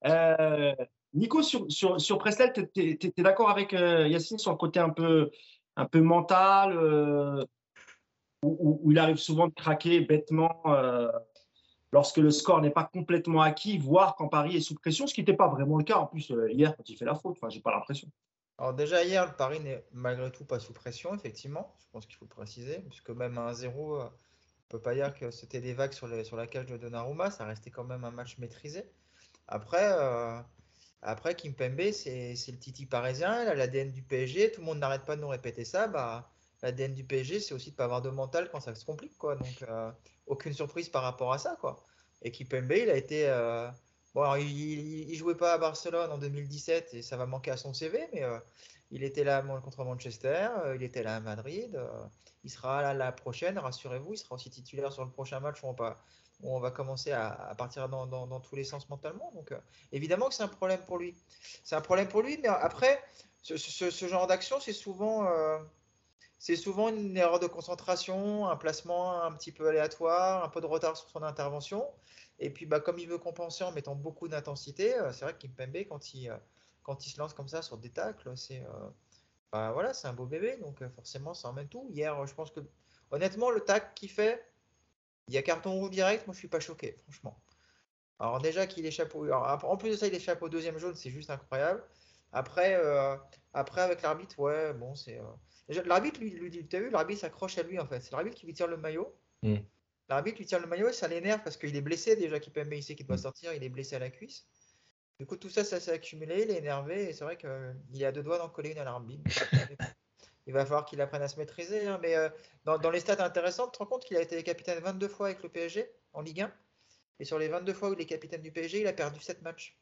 Euh, Nico, sur, sur, sur Prestel, tu es, d'accord avec euh, Yacine sur le côté un peu, un peu mental, euh, où, il arrive souvent de craquer bêtement lorsque le score n'est pas complètement acquis, voire quand Paris est sous pression, ce qui n'était pas vraiment le cas en plus hier quand il fait la faute. Enfin, j'ai pas l'impression. Alors déjà hier, le Paris n'est malgré tout pas sous pression, effectivement. Je pense qu'il faut le préciser, puisque même à 1-0, ne peut pas dire que c'était des vagues sur, la cage de Donnarumma, ça restait quand même un match maîtrisé. Après, euh, après Kimpembe, c'est le titi parisien, il a l'ADN du PSG, tout le monde n'arrête pas de nous répéter ça. Bah, L'ADN du PSG, c'est aussi de ne pas avoir de mental quand ça se complique. Quoi. Donc, euh, aucune surprise par rapport à ça. Quoi. Et Kimpembe, il a été. Euh, bon, il ne jouait pas à Barcelone en 2017 et ça va manquer à son CV, mais il était là contre Manchester, il était là à Madrid. Il sera là la prochaine, rassurez-vous. Il sera aussi titulaire sur le prochain match on va, on va commencer à, partir dans, tous les sens mentalement. Donc, euh, évidemment que c'est un problème pour lui. C'est un problème pour lui, mais après, ce, genre d'action, c'est souvent, euh, c'est souvent une erreur de concentration, un placement un petit peu aléatoire, un peu de retard sur son intervention. Et puis, bah, comme il veut compenser en mettant beaucoup d'intensité, euh, c'est vrai qu'Impembe, quand il, quand il se lance comme ça sur des tacles, c'est bah, voilà, c'est un beau bébé, donc forcément ça emmène tout. Hier, je pense que honnêtement, le tac qu'il fait, il y a carton rouge direct, moi je suis pas choqué, franchement. Alors déjà qu'il échappe au... en plus de ça, il échappe au deuxième jaune, c'est juste incroyable. Après, euh, après avec l'arbitre, ouais, bon, c'est. Euh, l'arbitre lui, lui dit, t'as vu, l'arbitre s'accroche à lui en fait. C'est l'arbitre qui lui tire le maillot. Mm. L'arbitre lui tire le maillot et ça l'énerve parce qu'il est blessé déjà, qu'il peut il sait qu'il doit mm. sortir, il est blessé à la cuisse. Du coup, tout ça, ça s'est accumulé, il est énervé, et c'est vrai qu'il a deux doigts d'en coller une à l'arbitre. il va falloir qu'il apprenne à se maîtriser. Hein, mais euh, dans, les stats intéressantes, tu te rends compte qu'il a été capitaine 22 fois avec le PSG en Ligue 1. Et sur les 22 fois où il est capitaine du PSG, il a perdu 7 matchs.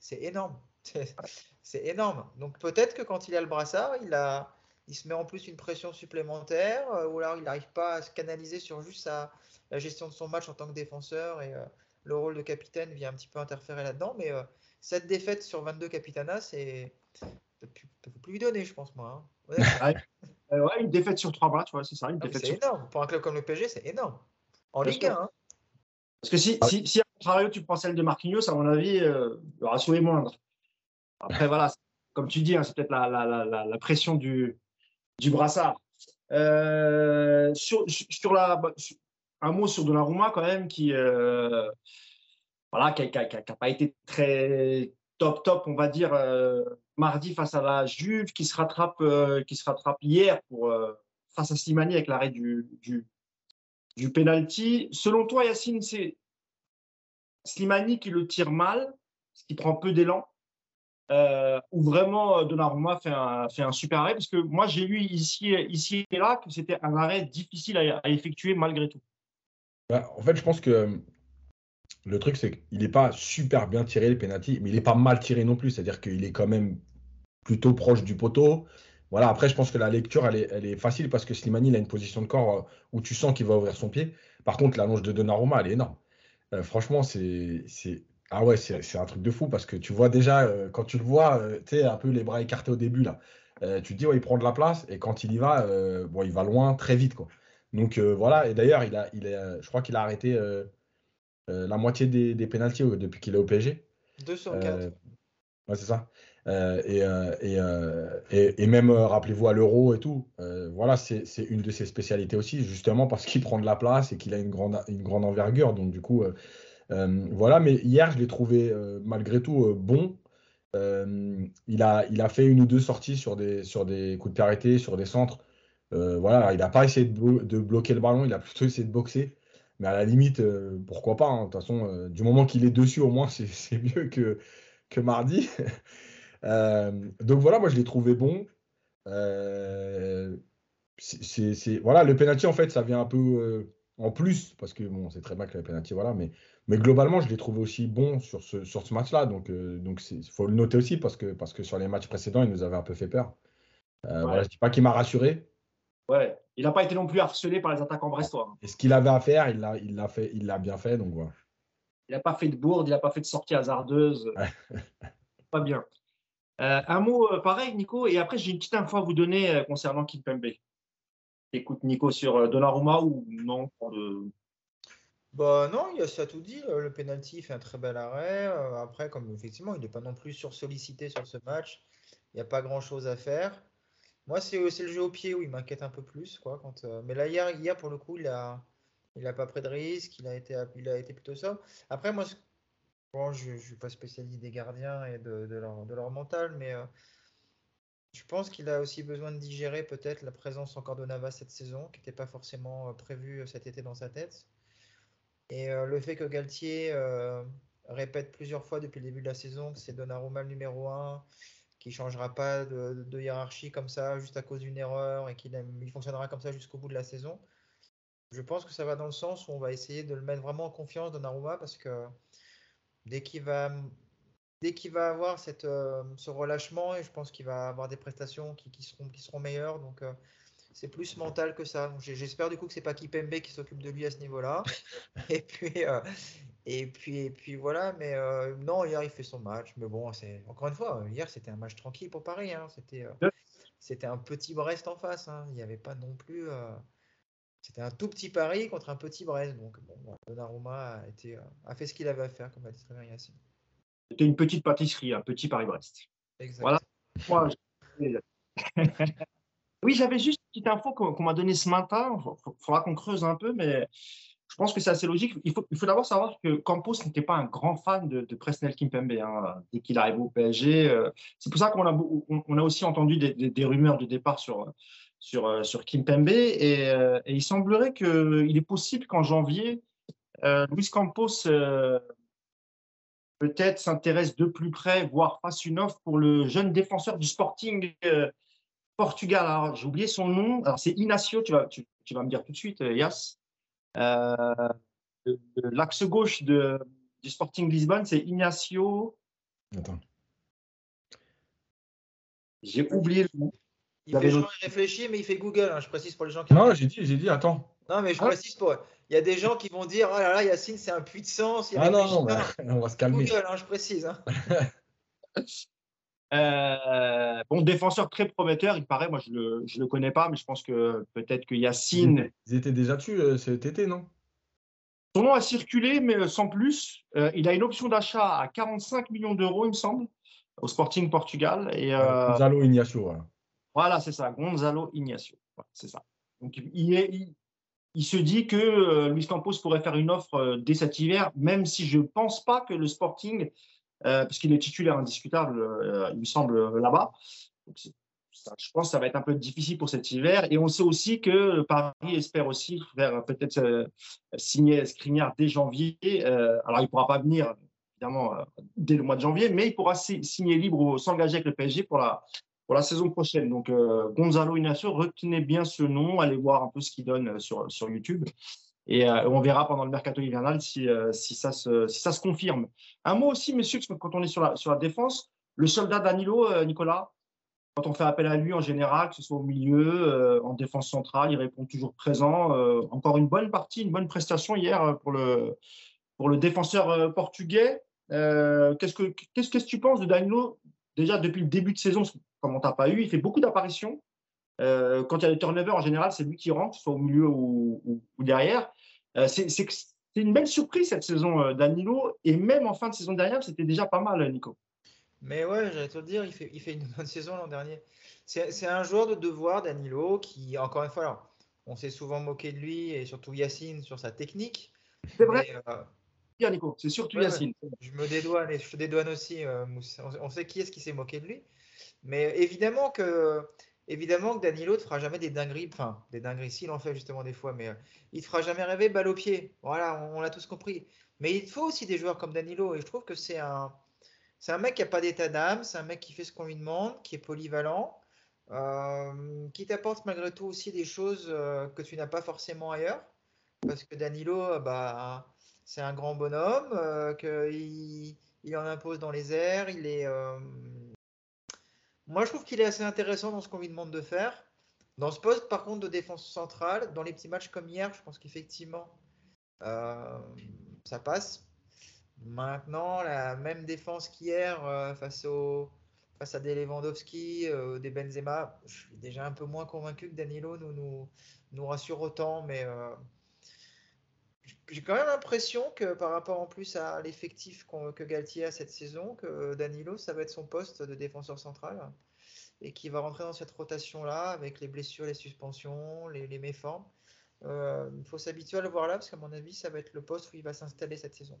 C'est énorme. C'est énorme. Donc peut-être que quand il a le brassard, il, il se met en plus une pression supplémentaire, euh, ou alors il n'arrive pas à se canaliser sur juste la gestion de son match en tant que défenseur et, euh, le rôle de capitaine vient un petit peu interférer là-dedans. Mais cette défaite sur 22 capitanas, c'est. ne peut plus lui donner, je pense, moi. Hein. ouais, une défaite sur trois matchs, c'est ça. c'est énorme. Pour un club comme le PSG, c'est énorme. En Ligue 1. Hein. Parce que si, si, si, à contrario, tu prends celle de Marquinhos, à mon avis, euh, le ratio est moindre. Après, voilà, comme tu dis, hein, c'est peut-être la, la, la, la, pression du, du brassard. Euh, sur, sur, la, un mot sur Donnarumma quand même qui euh, voilà qui n'a pas été très top top on va dire euh, mardi face à la Juve qui se rattrape euh, qui se rattrape hier pour face à Slimani avec l'arrêt du, du, penalty selon toi Yacine c'est Slimani qui le tire mal qui prend peu d'élan ou vraiment Donnarumma fait un, fait un super arrêt? Parce que moi j'ai lu ici, ici et là que c'était un arrêt difficile à effectuer malgré tout. Bah, en fait, je pense que euh, le truc, c'est qu'il n'est pas super bien tiré le penalty, mais il n'est pas mal tiré non plus. C'est-à-dire qu'il est quand même plutôt proche du poteau. Voilà, après, je pense que la lecture, elle est, facile parce que Slimani, il a une position de corps euh, où tu sens qu'il va ouvrir son pied. Par contre, la longe de Donnarumma, elle est énorme. Euh, franchement, c'est. Ah ouais, c'est un truc de fou parce que tu vois déjà, quand tu le vois, tu sais, un peu les bras écartés au début, là, tu te dis, ouais, il prend de la place et quand il y va, bon, il va loin très vite, quoi. Donc euh, voilà, et d'ailleurs, il a, il a, je crois qu'il a arrêté euh, euh, la moitié des, des pénalties depuis qu'il est au PSG. 2 sur 4. Ouais, c'est ça. Et, et, et, même, rappelez-vous, à l'euro et tout, voilà, c'est une de ses spécialités aussi, justement parce qu'il prend de la place et qu'il a une grande, une grande envergure. Donc, du coup, voilà. Mais hier, je l'ai trouvé malgré tout bon. il, a, il a fait une ou deux sorties sur des, sur des coups de pied arrêtés, sur des centres. Euh, voilà, il n'a pas essayé de, bloquer le ballon, il a plutôt essayé de boxer. Mais à la limite, euh, pourquoi pas hein. De toute façon, euh, du moment qu'il est dessus, au moins, c'est mieux que, que mardi. donc voilà, moi je l'ai trouvé bon. c'est voilà, le penalty en fait, ça vient un peu en plus, parce que bon, c'est très bien que la penalty, voilà, mais, mais globalement, je l'ai trouvé aussi bon sur ce, sur ce match-là. Donc, il donc faut le noter aussi parce que, parce que sur les matchs précédents, il nous avait un peu fait peur. voilà, je dis pas qu'il m'a rassuré. Ouais, il n'a pas été non plus harcelé par les attaquants brestois. Et ce qu'il avait à faire, il l'a il fait, il l'a bien fait. Donc voilà. Il n'a pas fait de bourde, il n'a pas fait de sortie hasardeuse. pas bien. Euh, un mot euh, pareil, Nico, et après j'ai une petite info à vous donner euh, concernant Kimpembe. Écoute, Nico, sur Donnarumma ou non bah non, il a ça tout dit. Le penalty fait un très bel arrêt. Après, comme effectivement, il n'est pas non plus sursollicité sur ce match, il n'y a pas grand chose à faire. Moi, c'est le jeu au pied où il m'inquiète un peu plus. Quoi, quand, mais là, hier, hier, pour le coup, il a, il n'a pas pris de risque, il a été, a plutôt ça. Après, moi, bon, je ne suis pas spécialiste des gardiens et de, leur, mental, mais euh, je pense qu'il a aussi besoin de digérer peut-être la présence encore de Navas cette saison, qui n'était pas forcément euh, prévue euh, cet été dans sa tête. Et le fait que Galtier répète plusieurs fois depuis le début de la saison que c'est Donnarumma le numéro 1, qui changera pas de, de, hiérarchie comme ça juste à cause d'une erreur et qu'il il fonctionnera comme ça jusqu'au bout de la saison je pense que ça va dans le sens où on va essayer de le mettre vraiment en confiance dans Naruma parce que dès qu'il va, dès qu'il va avoir cette, euh, ce relâchement, et je pense qu'il va avoir des prestations qui, qui, seront, qui seront meilleures. Donc euh, c'est plus mental que ça. J'espère du coup que c'est pas Kipembe qui s'occupe de lui à ce niveau-là. et puis. Euh, et puis, et puis voilà, mais non, hier il fait son match. Mais bon, c'est encore une fois, hier c'était un match tranquille pour Paris. Hein. C'était, c'était un petit Brest en face. Hein. Il n'y avait pas non plus. C'était un tout petit Paris contre un petit Brest. Donc, bon, Donnarumma a, été, a fait ce qu'il avait à faire, comme a dit très bien Yacine. C'était une petite pâtisserie, un petit Paris-Brest. Voilà. oui, j'avais juste une petite info qu'on m'a donnée ce matin. Il faudra qu'on creuse un peu, mais je pense que c'est assez logique. Il faut, d'abord savoir que Campos n'était pas un grand fan de, de Presnel Kimpembe hein, dès qu'il arrive au PSG. Euh, c'est pour ça qu'on a, aussi entendu des, rumeurs de départ sur, sur, euh, Kimpembe. Et, euh, et il semblerait qu'il est possible qu'en janvier, Luis Campos peut-être s'intéresse de plus près, voire fasse une offre pour le jeune défenseur du Sporting Portugal. Alors, j'ai oublié son nom. Alors, c'est Inacio, tu, vas me dire tout de suite, Yas. L'axe gauche de, du Sporting Lisbonne, c'est Inacio. Attends. J'ai oublié le nom. Il fait réfléchir, mais il fait Google. Hein, je précise pour les gens qui. Non, j'ai dit, j'ai dit, attends. Non, mais je ah. précise pour. Il y a des gens qui vont dire Oh là là, Yacine, c'est un puits de sens. ah non, non, on va se calmer. Google, hein, je précise. Hein. euh, bon, défenseur très prometteur, il paraît. Moi, je ne le, je le connais pas, mais je pense que peut-être que Yacine. Ils étaient déjà dessus euh, cet été, non? Son nom a circulé, mais euh, sans plus. Euh, il a une option d'achat à 45 millions d'euros, il me semble, au Sporting Portugal. Et. Gonzalo Ignacio, voilà. Voilà, c'est ça, Gonzalo Ignacio. c'est ça. Donc, il, est, il, se dit que Luis Campos pourrait faire une offre dès cet hiver, même si je ne pense pas que le Sporting, parce qu'il est titulaire indiscutable, il me semble, là-bas. je pense que ça va être un peu difficile pour cet hiver. Et on sait aussi que Paris espère aussi faire peut-être signer Skriniar dès janvier. alors, il ne pourra pas venir évidemment dès le mois de janvier, mais il pourra signer libre ou s'engager avec le PSG pour la, saison prochaine. Donc, euh, Gonzalo Inacio, retenez bien ce nom, allez voir un peu ce qu'il donne euh, sur YouTube. Et euh, on verra pendant le mercato hivernal si, si, ça se, si ça se confirme. Un mot aussi, messieurs, quand on est sur la, sur la défense, le soldat Danilo, Nicolas, quand on fait appel à lui en général, que ce soit au milieu, en défense centrale, il répond toujours présent. encore une bonne partie, une bonne prestation hier pour le, pour le défenseur portugais. qu'est-ce, que, qu'est-ce que tu penses de Danilo déjà depuis le début de saison? Comme on t'a pas eu. Il fait beaucoup d'apparitions. Euh, quand il y a des turnovers, en général, c'est lui qui rentre, soit au milieu ou, derrière. Euh, c'est une belle surprise cette saison, euh, Danilo. Et même en fin de saison dernière, c'était déjà pas mal, Nico. Mais ouais, j'allais te le dire, il fait, il fait une bonne saison l'an dernier. C'est un joueur de devoir, Danilo, qui, encore une fois, on s'est souvent moqué de lui, et surtout Yacine, sur sa technique. C'est vrai. Bien, Nico, c'est surtout Yacine. Je me dédouane et je te dédouane aussi, On sait qui est-ce qui s'est moqué de lui. Mais évidemment que, évidemment que Danilo ne fera jamais des dingueries, enfin des dingueries, s'il en fait justement des fois, mais euh, il ne fera jamais rêver balle au pied. Voilà, on, l'a tous compris. Mais il faut aussi des joueurs comme Danilo, et je trouve que c'est un, c'est un mec qui n'a pas d'état d'âme, c'est un mec qui fait ce qu'on lui demande, qui est polyvalent, euh, qui t'apporte malgré tout aussi des choses euh, que tu n'as pas forcément ailleurs. parce que Danilo, bah, c'est un grand bonhomme, qu'il il en impose dans les airs. Il est, Moi, je trouve qu'il est assez intéressant dans ce qu'on lui demande de faire. Dans ce poste, par contre, de défense centrale, dans les petits matchs comme hier, je pense qu'effectivement, euh, ça passe. Maintenant, la même défense qu'hier face, au, face à des Lewandowski, des Benzema, je suis déjà un peu moins convaincu que Danilo nous, nous, nous rassure autant, mais j'ai quand même l'impression que par rapport en plus à l'effectif que Galtier a cette saison, que Danilo, ça va être son poste de défenseur central et qui va rentrer dans cette rotation-là avec les blessures, les suspensions, les, méformes. Euh, il faut s'habituer à le voir là parce qu'à mon avis, ça va être le poste où il va s'installer cette saison.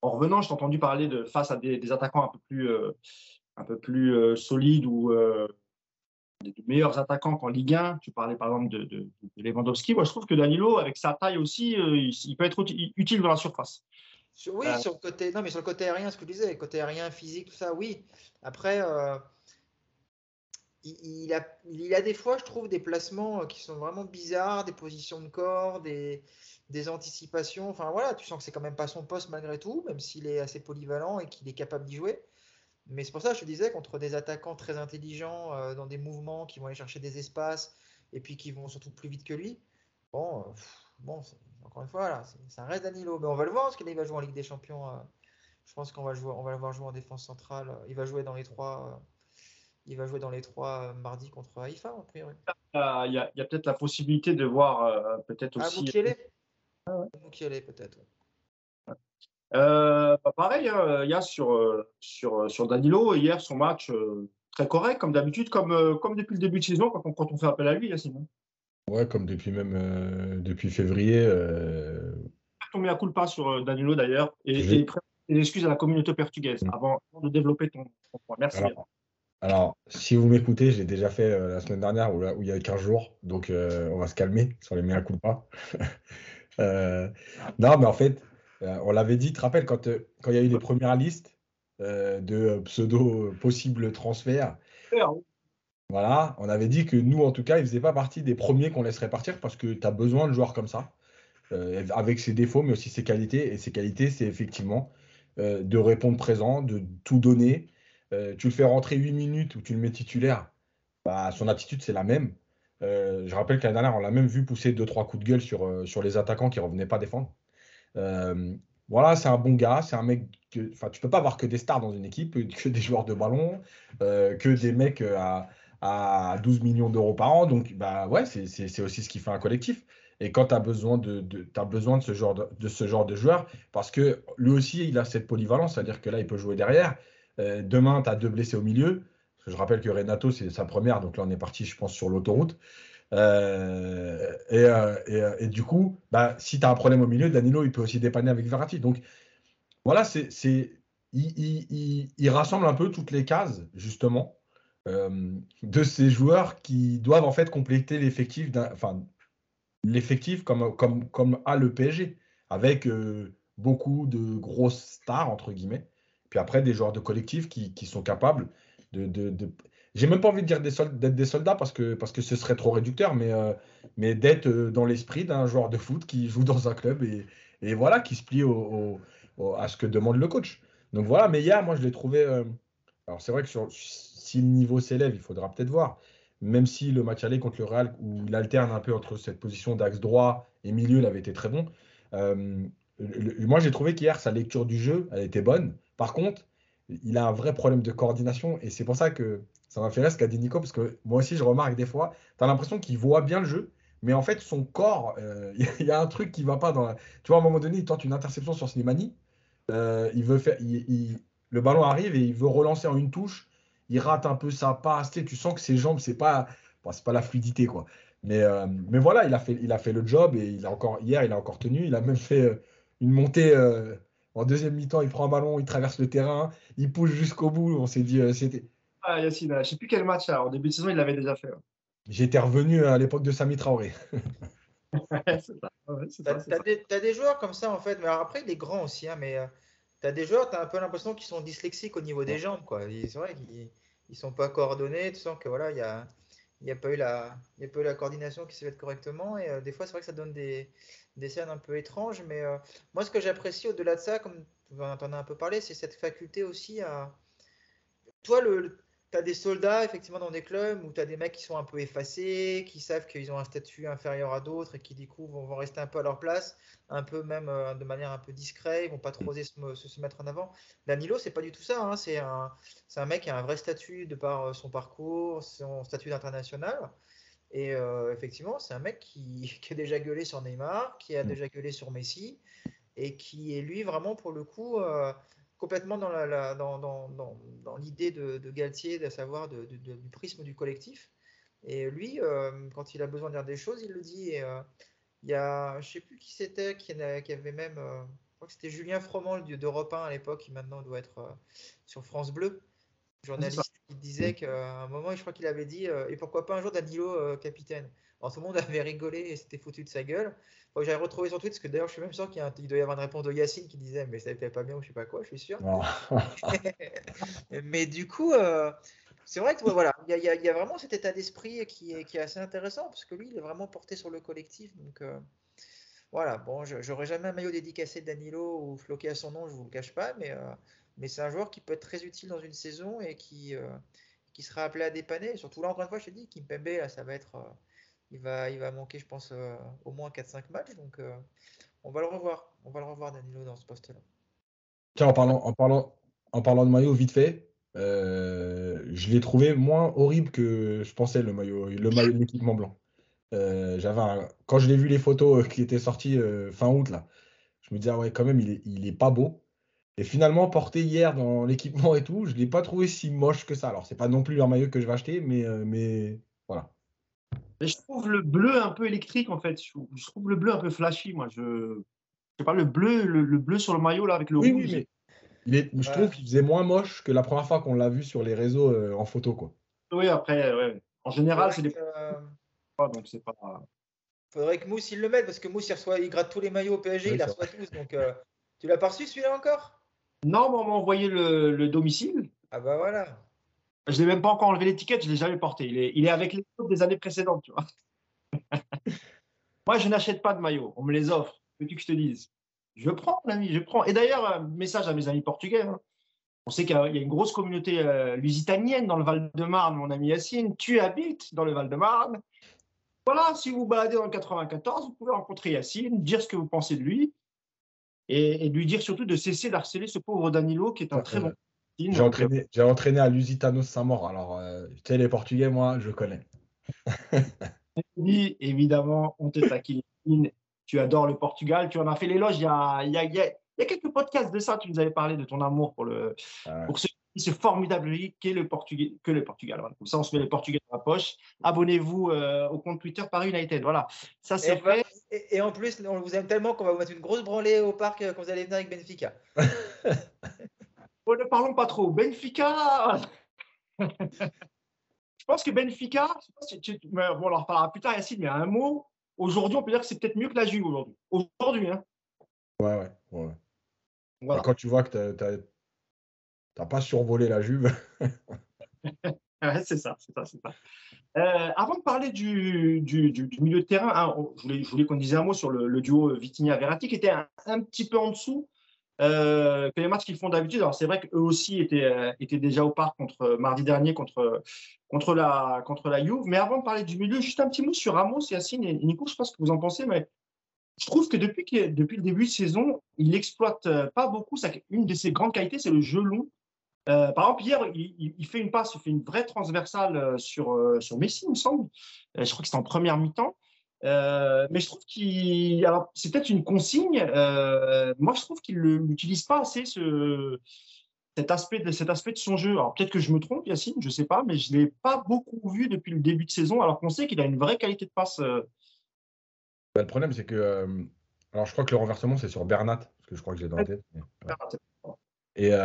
En revenant, je t'ai entendu parler de face à des, attaquants un peu plus, euh, un peu plus euh, solides ou des meilleurs attaquants qu'en Ligue 1. Tu parlais par exemple de, Lewandowski. Moi, je trouve que Danilo, avec sa taille aussi, euh, il, peut être utile dans la surface. oui, euh. sur le côté, non, mais sur le côté aérien, ce que tu disais, côté aérien, physique, tout ça, oui. Après, euh, il, a, il a des fois, je trouve, des placements qui sont vraiment bizarres, des positions de corps, des, des anticipations. Enfin voilà, tu sens que c'est quand même pas son poste malgré tout, même s'il est assez polyvalent et qu'il est capable d'y jouer. Mais c'est pour ça que je te disais, contre des attaquants très intelligents, euh, dans des mouvements qui vont aller chercher des espaces et puis qui vont surtout plus vite que lui, bon, euh, bon encore une fois, là, ça reste Danilo. Mais on va le voir parce qu'il va jouer en Ligue des Champions. Euh, je pense qu'on va, jouer, on va le voir jouer en défense centrale. Il va jouer dans les trois. il va jouer dans les trois mardi contre Haïfa, a priori. Il y a, peut-être la possibilité de voir peut-être ah, aussi. Ah, Moukielé peut-être. Euh, bah, pareil, hein, il y a sur, euh, sur, euh, sur Danilo, hier, son match très correct, comme d'habitude, comme, comme depuis le début de saison, quand on, quand on fait appel à lui, Yacine. Ouais, comme depuis même depuis février. Euh... On à coup le pas sur Danilo d'ailleurs, et, et, et excuses à la communauté portugaise mm. avant, de développer ton, point. Merci. Alors, si vous m'écoutez, j'ai déjà fait la semaine dernière où, où, il y a 15 jours, donc on va se calmer sur les mea culpa. non, mais en fait, euh, on l'avait dit, tu te rappelles, quand, euh, quand il y a eu les premières listes euh, de pseudo possibles transferts, voilà, on avait dit que nous, en tout cas, il ne faisait pas partie des premiers qu'on laisserait partir parce que tu as besoin de joueurs comme ça, avec ses défauts, mais aussi ses qualités. Et ses qualités, c'est effectivement de répondre présent, de tout donner. tu le fais rentrer 8 minutes ou tu le mets titulaire, bah, son attitude, c'est la même. je rappelle qu'à dernière, on l'a même vu pousser 2-3 coups de gueule sur, sur les attaquants qui ne revenaient pas défendre. Euh, voilà, c'est un bon gars, c'est un mec que, enfin, tu peux pas avoir que des stars dans une équipe, que des joueurs de ballon, euh, que des mecs euh, à, à 12 millions d'euros par an. Donc, bah ouais, c'est aussi ce qui fait un collectif. Et quand tu as besoin de, as besoin de ce genre de, ce genre de joueur, parce que lui aussi, il a cette polyvalence, c'est-à-dire que là, il peut jouer derrière. demain, tu as deux blessés au milieu. je rappelle que Renato, c'est sa première, donc là, on est parti, je pense, sur l'autoroute. Euh, euh, euh, et, du coup, bah, si tu as un problème au milieu, Danilo, il peut aussi dépanner avec Verratti. Donc voilà, c'est, il, rassemble un peu toutes les cases, justement, de ces joueurs qui doivent en fait compléter l'effectif, enfin, l'effectif comme, comme, comme a le PSG, avec beaucoup de grosses stars, entre guillemets. Puis après, des joueurs de collectif qui, sont capables de, j'ai même pas envie de dire d'être des soldats parce que, parce que ce serait trop réducteur, mais, euh, mais d'être euh, dans l'esprit d'un joueur de foot qui joue dans un club et, et voilà, qui se plie au, à ce que demande le coach. Donc voilà, mais hier, moi, je l'ai trouvé. Euh, alors, c'est vrai que si le niveau s'élève, il faudra peut-être voir. Même si le match aller contre le Real, où il alterne un peu entre cette position d'axe droit et milieu, il avait été très bon. moi, j'ai trouvé qu'hier, sa lecture du jeu, elle était bonne. Par contre, il a un vrai problème de coordination et c'est pour ça que ça m'a fait rire ce qu'a dit Nico, parce que moi aussi, je remarque des fois, tu as l'impression qu'il voit bien le jeu, mais en fait, son corps, euh, il y a un truc qui va pas dans la... Tu vois, à un moment donné, il tente une interception sur Slimani. Euh, il veut faire, le ballon arrive et il veut relancer en une touche. Il rate un peu sa passe. Tu, sens que ses jambes, c'est pas, pas la fluidité, quoi. Mais, euh, mais voilà, il a, fait, il a fait le job et il a encore, hier, il a encore tenu. Il a même fait une montée en deuxième mi-temps. Il prend un ballon, il traverse le terrain, il pousse jusqu'au bout. On s'est dit, c'était ah, Yacine, je ne sais plus quel match, là. au début de saison, il l'avait déjà fait. J'étais revenu à l'époque de Sami Traoré. c'est tu as, des joueurs comme ça, en fait. Mais après, il est grand aussi. Hein, mais euh, tu as des joueurs, tu as un peu l'impression qu'ils sont dyslexiques au niveau des jambes. C'est vrai qu'ils ne sont pas coordonnés. Tu sens que voilà, il y a, il n'y a, pas eu la, il y a pas eu la coordination qui s'est faite correctement. Et des fois, c'est vrai que ça donne des, des scènes un peu étranges. Mais moi, ce que j'apprécie au-delà de ça, comme tu en as un peu parlé, c'est cette faculté aussi à. Toi, le, tu as des soldats effectivement dans des clubs où tu as des mecs qui sont un peu effacés, qui savent qu'ils ont un statut inférieur à d'autres et qui du coup vont, rester un peu à leur place, un peu même euh, de manière un peu discrète, ils vont pas trop oser se, se, mettre en avant. Danilo, c'est pas du tout ça, hein. c'est un, un, mec qui a un vrai statut de par euh, son parcours, son statut d'international. Et euh, effectivement, c'est un mec qui, qui, a déjà gueulé sur Neymar, qui a mm. déjà gueulé sur Messi, et qui est lui vraiment pour le coup complètement dans, la, dans, dans, dans, l'idée de, de, Galtier, à savoir de, du prisme du collectif. Et lui, euh, quand il a besoin de dire des choses, il le dit. Et, euh, il y a, je sais plus qui c'était, qui, qui, avait même, euh, je crois que c'était Julien Froment d'Europe 1 à l'époque, qui maintenant doit être sur France Bleu, journaliste qui disait qu'à un moment, je crois qu'il avait dit, et pourquoi pas un jour Danilo capitaine. Alors tout le monde avait rigolé et s'était foutu de sa gueule. J'avais retrouvé son tweet, parce que d'ailleurs, je suis même sûr qu'il doit y avoir une réponse de Yacine qui disait, mais ça n'était pas bien ou je sais pas quoi, je suis sûr. mais du coup, euh, c'est vrai que voilà, il y, y, a vraiment cet état d'esprit qui est, qui est, assez intéressant, parce que lui, il est vraiment porté sur le collectif. Donc euh, voilà, bon, j'aurais jamais un maillot dédicacé de Danilo ou floqué à son nom, je vous le cache pas, mais, euh, mais c'est un joueur qui peut être très utile dans une saison et qui, qui sera appelé à dépanner. surtout là, encore une fois, je te dis, Kimpembe, là, ça va être il va, manquer, je pense, euh, au moins 4-5 matchs. Donc, euh, on va le revoir. On va le revoir, Danilo, dans ce poste-là. Tiens, en parlant, en, en parlant de maillot, vite fait, euh, je l'ai trouvé moins horrible que je pensais, le maillot, le de l'équipement blanc. j'avais Quand je l'ai vu les photos qui étaient sorties fin août, là, je me disais, ah ouais, quand même, il est, pas beau. Et finalement, porté hier dans l'équipement et tout, je ne l'ai pas trouvé si moche que ça. Alors, c'est pas non plus un maillot que je vais acheter, mais je trouve le bleu un peu électrique en fait. Je trouve le bleu un peu flashy, moi. Je, sais pas le bleu, le, bleu sur le maillot là avec le rouge. Oui, mais je trouve qu'il faisait moins moche que la première fois qu'on l'a vu sur les réseaux euh, en photo, quoi. Oui, après, ouais. en général, c'est des. Euh... donc c'est pas. Faudrait que Mousse il le mette parce que Mousse il reçoit, il gratte tous les maillots au PSG, il les reçoit tous. Donc euh, tu l'as pas reçu celui-là encore? Non, mais on m'a envoyé le, le domicile. Ah bah voilà. Je n'ai même pas encore enlevé l'étiquette, je ne l'ai jamais porté. Il est, il est avec les autres des années précédentes, tu vois. Moi, je n'achète pas de maillot. On me les offre. Veux-tu que je te dise? Je prends, l'ami, je prends. Et d'ailleurs, message à mes amis portugais. Hein. On sait qu'il y a une grosse communauté euh, lusitanienne dans le Val-de-Marne, mon ami Yacine. Tu habites dans le Val-de-Marne. Voilà, si vous baladez dans le 94, vous pouvez rencontrer Yacine, dire ce que vous pensez de lui et, lui dire surtout de cesser d'harceler ce pauvre Danilo qui est un très bon j'ai entraîné, entraîné, à Lusitano Saint-Maur. Alors, euh, tu sais, les Portugais, moi, je connais. oui, évidemment, on te taquine. Tu adores le Portugal. Tu en as fait l'éloge il, il, il, y a quelques podcasts de ça. Tu nous avais parlé de ton amour pour, le, ah pour ce, ce, formidable pays qu'est le, Portugais, que le Portugal. Comme ça, on se met les Portugais dans la poche. Abonnez-vous euh, au compte Twitter Paris United. Voilà, ça c'est fait. Et, et, en plus, on vous aime tellement qu'on va vous mettre une grosse branlée au parc euh, quand vous allez venir avec Benfica. ne parlons pas trop. Benfica. je pense que Benfica, bon, on en reparlera plus tard, Yacine, mais un mot, aujourd'hui, on peut dire que c'est peut-être mieux que la Juve aujourd'hui. Aujourd'hui, hein. Ouais, ouais. ouais. Voilà. Quand tu vois que tu n'as pas survolé la Juve. c'est ça, c'est ça, c'est ça. Euh, avant de parler du, du, du, milieu de terrain, hein, je voulais, voulais qu'on dise un mot sur le, duo Vitinha-Verratti qui était un, un, petit peu en dessous euh, que les matchs qu'ils font d'habitude. Alors c'est vrai qu'eux aussi étaient, euh, étaient déjà au parc contre euh, mardi dernier contre, contre, la, contre la Juve. Mais avant de parler du milieu, juste un petit mot sur Ramos, Yacine et Nico, je ne sais pas ce que vous en pensez, mais je trouve que depuis, depuis le début de saison, il n'exploite pas beaucoup. une de ses grandes qualités, c'est le jeu long. par exemple, hier, il, il, fait une passe, il fait une vraie transversale sur, sur Messi, il me semble. je crois que c'était en première mi-temps. Euh, mais je trouve qu'il. Alors, c'est peut-être une consigne. Euh, moi, je trouve qu'il n'utilise pas assez ce, cet, aspect de, cet aspect de son jeu. Alors, peut-être que je me trompe, Yacine, je ne sais pas, mais je ne l'ai pas beaucoup vu depuis le début de saison, alors qu'on sait qu'il a une vraie qualité de passe. Euh. Bah, le problème, c'est que. alors, je crois que le renversement, c'est sur Bernat, parce que je crois que j'ai dans la tête. Et.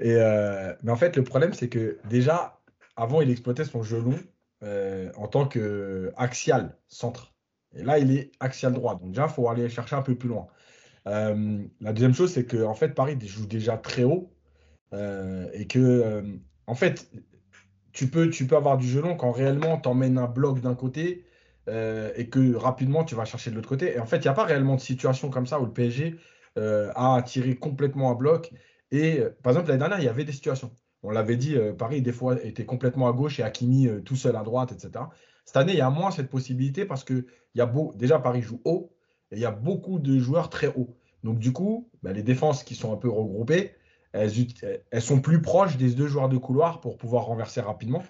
Et mais en fait, le problème, c'est que déjà, avant, il exploitait son genou euh, en tant qu'axial centre. Et là, il est axial droit. Donc, déjà, il faut aller chercher un peu plus loin. Euh, la deuxième chose, c'est qu'en en fait, Paris joue déjà très haut euh, et que en fait, tu peux, avoir du jeu long quand réellement tu emmènes un bloc d'un côté et que rapidement tu vas chercher de l'autre côté. Et en fait, il n'y a pas réellement de situation comme ça où le PSG a tiré complètement un bloc. Et par exemple, l'année dernière, il y avait des situations. On l'avait dit, Paris, des fois, était complètement à gauche et Hakimi tout seul à droite, etc. Cette année, il y a moins cette possibilité parce que y a déjà, Paris joue haut et il y a beaucoup de joueurs très hauts. Donc, du coup, bah, les défenses qui sont un peu regroupées, elles, sont plus proches des deux joueurs de couloir pour pouvoir renverser rapidement.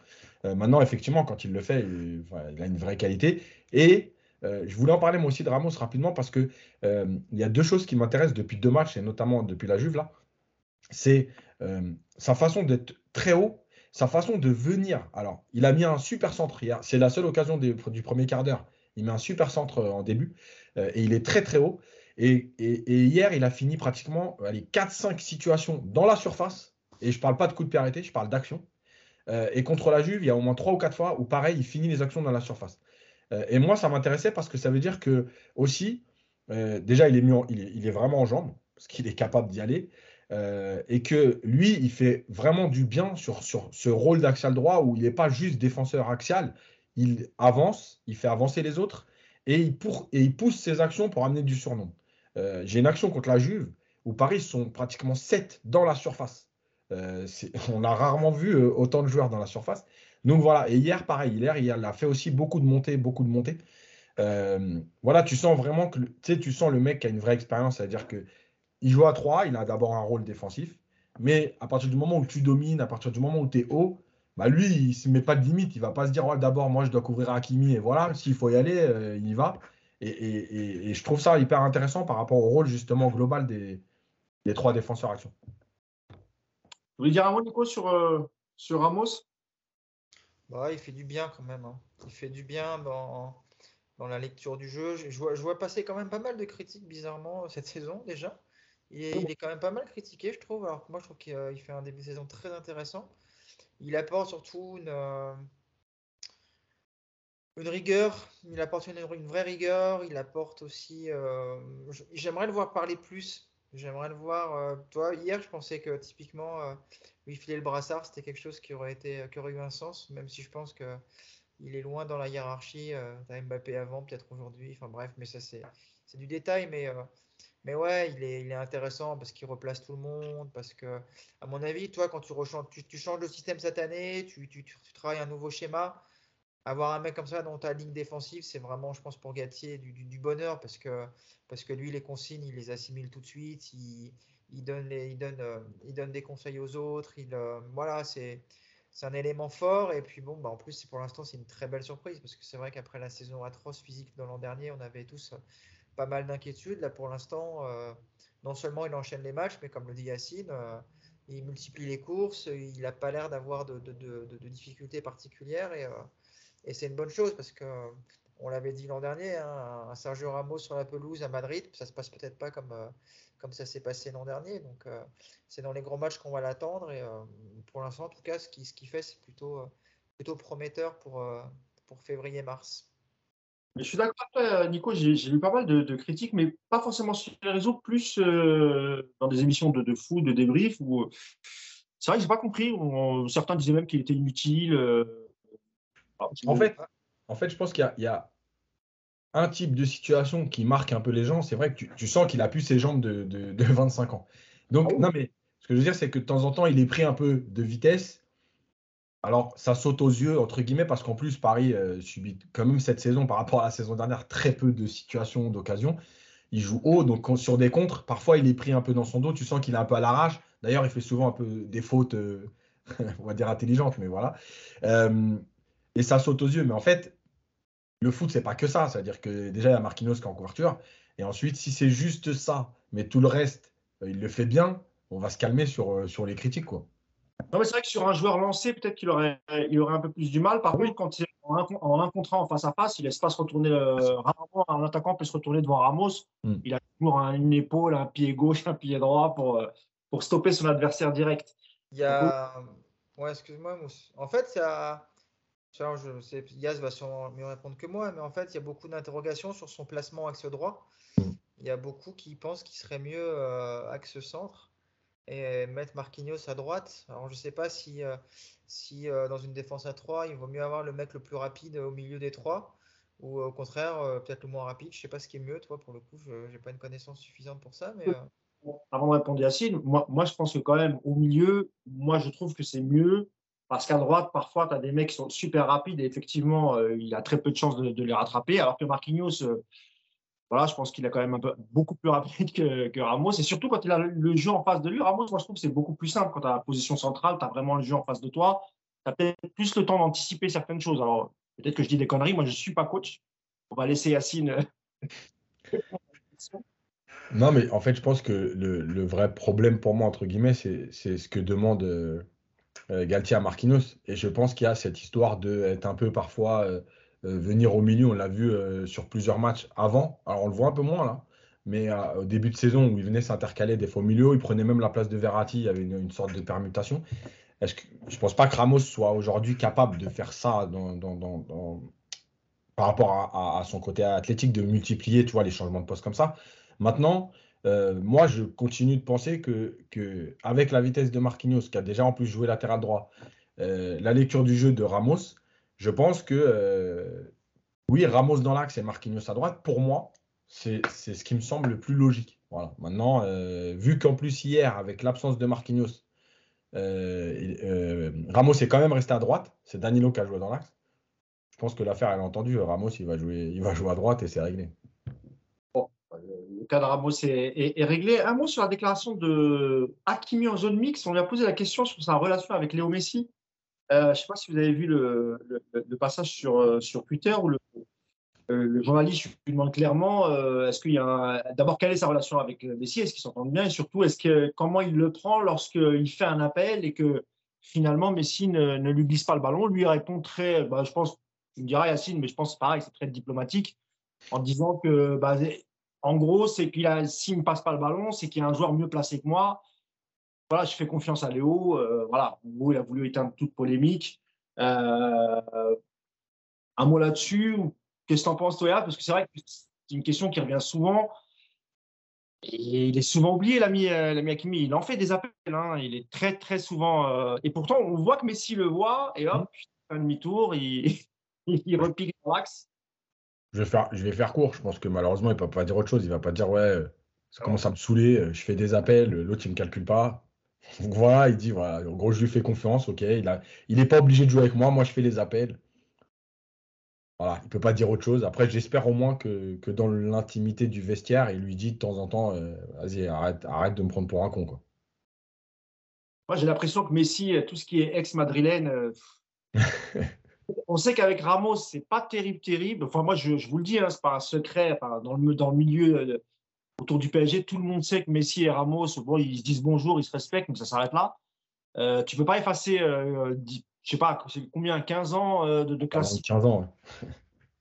Euh, maintenant, effectivement, quand il le fait, il, a une vraie qualité. Et euh, je voulais en parler moi aussi de Ramos rapidement parce que euh, il y a deux choses qui m'intéressent depuis deux matchs et notamment depuis la Juve là. C'est sa façon d'être très haut, sa façon de venir. Alors, il a mis un super centre hier. C'est la seule occasion du premier quart d'heure. Il met un super centre en début et il est très très haut. Et, hier, il a fini pratiquement les 4-5 situations dans la surface. Et je ne parle pas de coup de pied arrêté, je parle d'action. Euh, et contre la Juve, il y a au moins 3 ou 4 fois où, pareil, il finit les actions dans la surface. Euh, et moi, ça m'intéressait parce que ça veut dire que, aussi, euh, déjà, il est, il, est, vraiment en jambes, parce qu'il est capable d'y aller. Et que lui, il fait vraiment du bien sur, sur ce rôle d'axial droit où il n'est pas juste défenseur axial, il avance, il fait avancer les autres et il, pour, et il pousse ses actions pour amener du surnom. Euh, j'ai une action contre la Juve où Paris sont pratiquement 7 dans la surface. Euh, on a rarement vu euh, autant de joueurs dans la surface. Donc voilà, et hier, pareil, hier, il a fait aussi beaucoup de montées, beaucoup de montées. voilà, tu sens vraiment que tu sens le mec qui a une vraie expérience, c'est-à-dire que il joue à 3, il a d'abord un rôle défensif, mais à partir du moment où tu domines, à partir du moment où tu es haut, bah lui, il ne se met pas de limite. Il ne va pas se dire, d'abord, moi, je dois couvrir Hakimi et voilà, s'il faut y aller, il y va. Et, je trouve ça hyper intéressant par rapport au rôle justement global des, trois défenseurs action. Vous voulez dire un mot, Nico, sur, euh, sur Ramos? Bah, Il fait du bien quand même. Hein. Il fait du bien dans, dans la lecture du jeu. Je, vois, je, vois, passer quand même pas mal de critiques, bizarrement, cette saison déjà. Il est, quand même pas mal critiqué, je trouve. Alors moi, je trouve qu'il euh, fait un début de saison très intéressant. Il apporte surtout une, euh, rigueur, il apporte une, vraie rigueur, il apporte aussi. Euh, j'aimerais le voir parler plus. J'aimerais le voir. Toi, hier, je pensais que typiquement, euh, lui filer le brassard, c'était quelque chose qui aurait, été, qui aurait eu un sens, même si je pense que il est loin dans la hiérarchie. T'as Mbappé avant, peut-être aujourd'hui. Enfin bref, mais ça, c'est du détail. Mais, mais ouais, il est, il est intéressant parce qu'il replace tout le monde. Parce que, à mon avis, toi, quand tu, tu, tu changes de système cette année, tu, travailles un nouveau schéma avoir un mec comme ça dans ta ligne défensive, c'est vraiment, je pense, pour Gatier du, bonheur parce que, parce que lui, les consignes, il les assimile tout de suite, il, donne, il, donne, euh, il donne des conseils aux autres. Il, euh, voilà, c'est un élément fort. Et puis, bon, bah, en plus, pour l'instant, c'est une très belle surprise parce que c'est vrai qu'après la saison atroce physique de l'an dernier, on avait tous pas mal d'inquiétudes. Là, pour l'instant, non seulement il enchaîne les matchs, mais comme le dit Yacine, il multiplie les courses. Il n'a pas l'air d'avoir de, difficultés particulières. Et et c'est une bonne chose parce que on l'avait dit l'an dernier, hein, un Sergio Ramos sur la pelouse à Madrid, ça se passe peut-être pas comme, euh, ça s'est passé l'an dernier. Donc euh, c'est dans les gros matchs qu'on va l'attendre. Et euh, pour l'instant, en tout cas, ce qu'il ce qui fait, c'est plutôt, plutôt prometteur pour février-mars. Je suis d'accord Nico. J'ai lu pas mal de, critiques, mais pas forcément sur les réseaux, plus dans des émissions de, de foot, de débrief. Où... C'est vrai que j'ai pas compris. certains disaient même qu'il était inutile. En fait, en fait, je pense qu'il y, a un type de situation qui marque un peu les gens. C'est vrai que tu, sens qu'il a plus ses jambes de, 25 ans. Donc, ah non, mais ce que je veux dire, c'est que de temps en temps, il est pris un peu de vitesse. Alors, ça saute aux yeux, entre guillemets, parce qu'en plus, Paris euh, subit quand même cette saison, par rapport à la saison dernière, très peu de situations d'occasion. Il joue haut, donc sur des contres, parfois il est pris un peu dans son dos. Tu sens qu'il est un peu à l'arrache. D'ailleurs, il fait souvent un peu des fautes, euh, on va dire intelligentes, mais voilà. Euh, et ça saute aux yeux. Mais en fait, le foot, c'est pas que ça. C'est-à-dire que déjà, il y a Marquinhos qui est en couverture. Et ensuite, si c'est juste ça, mais tout le reste, il le fait bien, on va se calmer sur, sur les critiques. Quoi. Non, mais c'est vrai que sur un joueur lancé, peut-être qu'il aurait, il aurait un peu plus du mal. Par contre, quand il est en un, en contre en face à face, il laisse pas se retourner. Euh, rarement, un attaquant peut se retourner devant Ramos. Hmm. Il a toujours une épaule, un pied gauche, un pied droit pour, pour stopper son adversaire direct. Il y a. Ouais, excuse-moi. En fait, il y a je sais, Yaz va sûrement mieux répondre que moi, mais en fait, il y a beaucoup d'interrogations sur son placement axe droit. Mm. Il y a beaucoup qui pensent qu'il serait mieux euh, axe centre. Et mettre Marquinhos à droite. Alors je sais pas si, si dans une défense à 3, il vaut mieux avoir le mec le plus rapide au milieu des trois ou au contraire peut-être le moins rapide. Je sais pas ce qui est mieux, toi pour le coup, je n'ai pas une connaissance suffisante pour ça. Mais, Avant de répondre Yacine, moi, moi je pense que quand même au milieu, moi je trouve que c'est mieux parce qu'à droite, parfois, tu as des mecs qui sont super rapides et effectivement, il a très peu de chances de, les rattraper. Alors que Marquinhos, voilà, je pense qu'il est quand même un peu, beaucoup plus rapide que, Ramos. Et surtout quand il a le, jeu en face de lui, Ramos, moi je trouve que c'est beaucoup plus simple. Quand tu as la position centrale, tu as vraiment le jeu en face de toi. Tu as peut-être plus le temps d'anticiper certaines choses. Alors, peut-être que je dis des conneries. Moi, je ne suis pas coach. On va laisser Yacine. Euh, non, mais en fait, je pense que le, vrai problème pour moi, entre guillemets, c'est ce que demande euh, Galtier à Marquinhos. Et je pense qu'il y a cette histoire d'être un peu parfois. Euh, venir au milieu. On l'a vu euh, sur plusieurs matchs avant. Alors, on le voit un peu moins là. Mais euh, au début de saison où il venait s'intercaler des fois au milieu, il prenait même la place de Verratti. Il y avait une, sorte de permutation. Est-ce que, je ne pense pas que Ramos soit aujourd'hui capable de faire ça par rapport à, son côté athlétique, de multiplier tu vois, les changements de poste comme ça. Maintenant, moi, je continue de penser que, avec la vitesse de Marquinhos, qui a déjà en plus joué latéral droit, la lecture du jeu de Ramos, je pense que euh, oui, Ramos dans l'axe et Marquinhos à droite, pour moi, c'est ce qui me semble le plus logique. Voilà. Maintenant, euh, vu qu'en plus hier, avec l'absence de Marquinhos, euh, Ramos est quand même resté à droite, c'est Danilo qui a joué dans l'axe. Je pense que l'affaire, elle a entendu. Ramos, il va jouer, il va jouer à droite et c'est réglé. Bon, le cas de Ramos est, réglé. Un mot sur la déclaration de Hakimi en zone mix. On lui a posé la question sur sa relation avec Léo Messi. Euh, je ne sais pas si vous avez vu le, passage sur, euh, sur Twitter où le, euh, le journaliste lui demande clairement est-ce qu'il y a d'abord quelle est sa relation avec Messi, est-ce qu'ils s'entendent bien? Et surtout est-ce que comment il le prend lorsqu'il fait un appel et que finalement Messi ne, lui glisse pas le ballon? Lui répond très, bah, je pense, tu me diras Yacine, mais je pense pareil, c'est très diplomatique en disant que bah, en gros c'est qu'il a s'il ne passe pas le ballon, c'est qu'il y a un joueur mieux placé que moi voilà, je fais confiance à Léo. Euh, voilà, il a voulu éteindre toute polémique. Euh, un mot là-dessus. Qu'est-ce que tu en penses, Toya? Parce que c'est vrai que c'est une question qui revient souvent. Et il est souvent oublié, l'ami euh, l'ami Hakimi. Il en fait des appels. Hein. Il est très, très souvent. et pourtant, on voit que Messi le voit. Et hop, un demi-tour, il, il repique l'axe. Je vais, faire, je vais faire court. Je pense que malheureusement, il ne peut pas dire autre chose. Il ne va pas dire Ouais, ça commence à me saouler. Je fais des appels. L'autre, il ne me calcule pas. Donc voilà, il dit voilà, en gros, je lui fais confiance, ok. Il n'est il pas obligé de jouer avec moi, moi je fais les appels. Voilà, il peut pas dire autre chose. Après, j'espère au moins que, que dans l'intimité du vestiaire, il lui dit de temps en temps euh, vas-y, arrête, arrête de me prendre pour un con. Quoi. Moi, j'ai l'impression que Messi, tout ce qui est ex-madrilène, euh, on sait qu'avec Ramos, c'est pas terrible, terrible. Enfin, moi, je, je vous le dis, hein, c'est pas un secret. dans, le, dans le milieu euh, autour du PSG, tout le monde sait que Messi et Ramos, bon, ils se disent bonjour, ils se respectent, mais ça s'arrête là. Euh, tu ne peux pas effacer, euh, je sais pas, combien, 15 ans euh, de, de classique? 15 ans,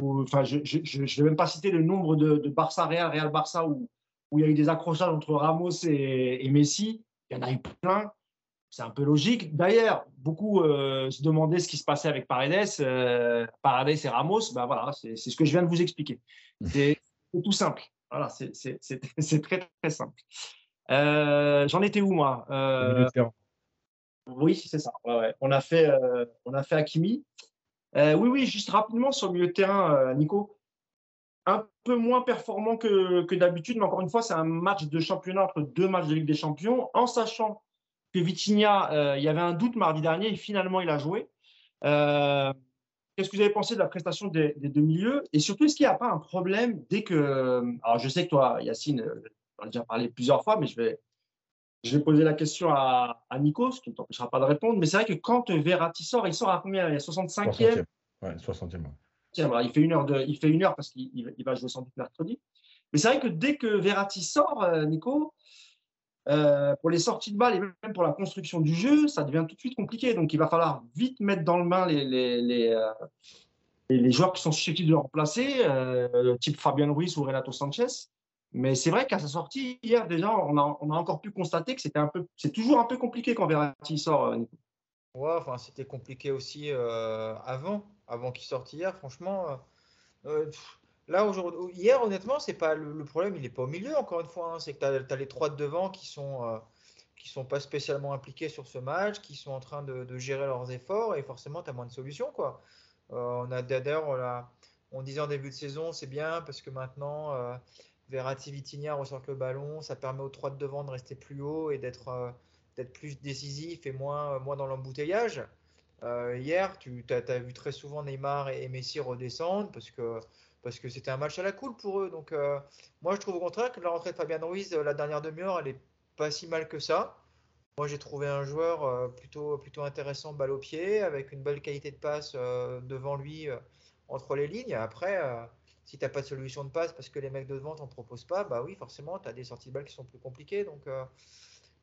Enfin, je ne vais même pas citer le nombre de, Barça-Real, Real-Barça où, où il y a eu des accrochages entre Ramos et, Messi. Il y en a eu plein. C'est un peu logique. D'ailleurs, beaucoup se demandaient ce qui se passait avec Paredes. Paredes et Ramos, ben voilà, c'est ce que je viens de vous expliquer. C'est tout simple. Voilà, c'est très, très simple. Euh, j'en étais où, moi? Euh, Oui, c'est ça. On, a fait, euh, on a fait Hakimi. oui, oui, juste rapidement sur le milieu de terrain, Nico. Un peu moins performant que, que d'habitude, mais encore une fois, c'est un match de championnat entre deux matchs de Ligue des Champions, en sachant que Vitinha, il y avait un doute mardi dernier et finalement il a joué. Qu'est-ce que vous avez pensé de la prestation des, deux milieux Et surtout, est-ce qu'il n'y a pas un problème dès que. Alors, je sais que toi, Yacine, euh, on a déjà parlé plusieurs fois, mais je vais, je vais poser la question à, à Nico, ce qui ne t'empêchera pas de répondre. Mais c'est vrai que quand Verratti sort, il sort à combien? Il est 65e Ouais, 60e. Tiens, voilà, il, fait une heure de, il fait une heure parce qu'il va jouer sans doute mercredi. Mais c'est vrai que dès que Verratti sort, euh, Nico, euh, pour les sorties de balles et même pour la construction du jeu, ça devient tout de suite compliqué. Donc, il va falloir vite mettre dans le main les, les, les, euh, les joueurs qui sont susceptibles de le remplacer, euh, type Fabien Ruiz ou Renato Sanchez. Mais c'est vrai qu'à sa sortie, hier, déjà, on a, on a encore pu constater que c'était un peu, c'est toujours un peu compliqué quand Verratti sort, Nico. Ouais, enfin, c'était compliqué aussi avant, avant qu'il sorte hier, franchement. Là, aujourd'hui, hier, honnêtement, c'est pas le, problème, il n'est pas au milieu, encore une fois. Hein. c'est que tu as, les trois de devant qui sont, euh, sont pas spécialement impliqués sur ce match, qui sont en train de, gérer leurs efforts et forcément tu as moins de solutions quoi. on a d'ailleurs on, disait en début de saison c'est bien parce que maintenant Verratti Vitinha ressortent le ballon, ça permet aux trois de devant de rester plus haut et d'être plus décisif et moins, moins dans l'embouteillage. Euh, hier, tu as, vu très souvent Neymar et, Messi redescendre parce que parce que c'était un match à la cool pour eux. Donc euh, moi, je trouve au contraire que la rentrée de Fabien Ruiz, euh, la dernière demi-heure, elle est pas si mal que ça. Moi, j'ai trouvé un joueur plutôt, plutôt intéressant, balle au pied, avec une belle qualité de passe devant lui entre les lignes. Après, si tu n'as pas de solution de passe parce que les mecs de devant t'en proposent pas, bah oui, forcément, tu as des sorties de balles qui sont plus compliquées. Donc,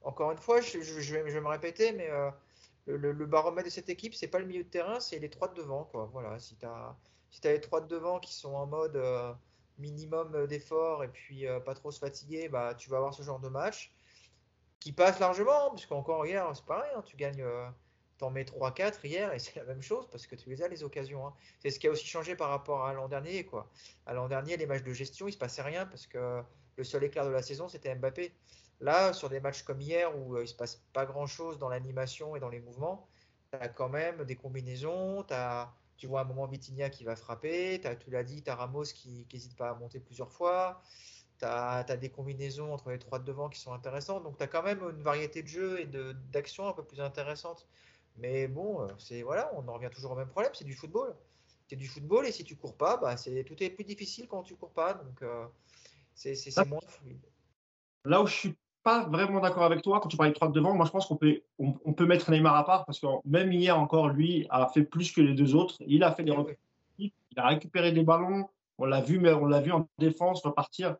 encore une fois, je, vais, me répéter, mais le, baromètre de cette équipe, c'est pas le milieu de terrain, c'est les trois de devant. Voilà, si tu as, si les trois de devant qui sont en mode euh, minimum d'effort et puis euh, pas trop se fatiguer, bah, tu vas avoir ce genre de match qui passe largement, puisqu'encore hier, c'est pareil, hein, tu gagnes, euh, t'en mets 3-4 hier et c'est la même chose parce que tu les as les occasions. Hein. C'est ce qui a aussi changé par rapport à l'an dernier. À l'an dernier, les matchs de gestion, il se passait rien parce que le seul éclair de la saison, c'était Mbappé. Là, sur des matchs comme hier où euh, il ne se passe pas grand-chose dans l'animation et dans les mouvements, tu as quand même des combinaisons. As, tu vois un moment Vitinha qui va frapper. As, tu l'as dit, tu as Ramos qui n'hésite pas à monter plusieurs fois. Tu as, des combinaisons entre les trois de devant qui sont intéressantes. Donc, tu as quand même une variété de jeux et d'actions un peu plus intéressantes. Mais bon, euh, c'est voilà, on en revient toujours au même problème, c'est du football. C'est du football et si tu cours pas, bah, tout est plus difficile quand tu cours pas. Donc, euh, c'est moins fluide. Là où je suis pas vraiment d'accord avec toi quand tu parlais de 3 devant. Moi, je pense qu'on peut, on, peut mettre Neymar à part parce que même hier encore, lui a fait plus que les deux autres. Il a fait des repères, il a récupéré des ballons. On l'a vu, mais on l'a vu en défense repartir.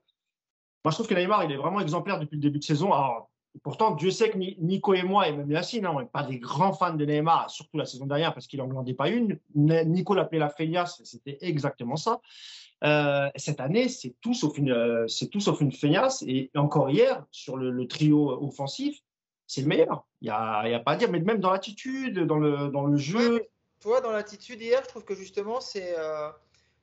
Moi, je trouve que Neymar, il est vraiment exemplaire depuis le début de saison. Alors, pourtant, Dieu sait que Nico et moi, et même Yacine, hein, on n'est pas des grands fans de Neymar, surtout la saison dernière parce qu'il n'en glandait pas une. Nico l'appelait la feignasse, c'était exactement ça. Euh, cette année, c'est tout sauf une, euh, c'est tout sauf une feignasse. Et encore hier, sur le, trio offensif, c'est le meilleur. Il n'y a, y a, pas à dire. Mais même dans l'attitude, dans le, dans le jeu. toi, dans l'attitude hier, je trouve que justement, c'est euh,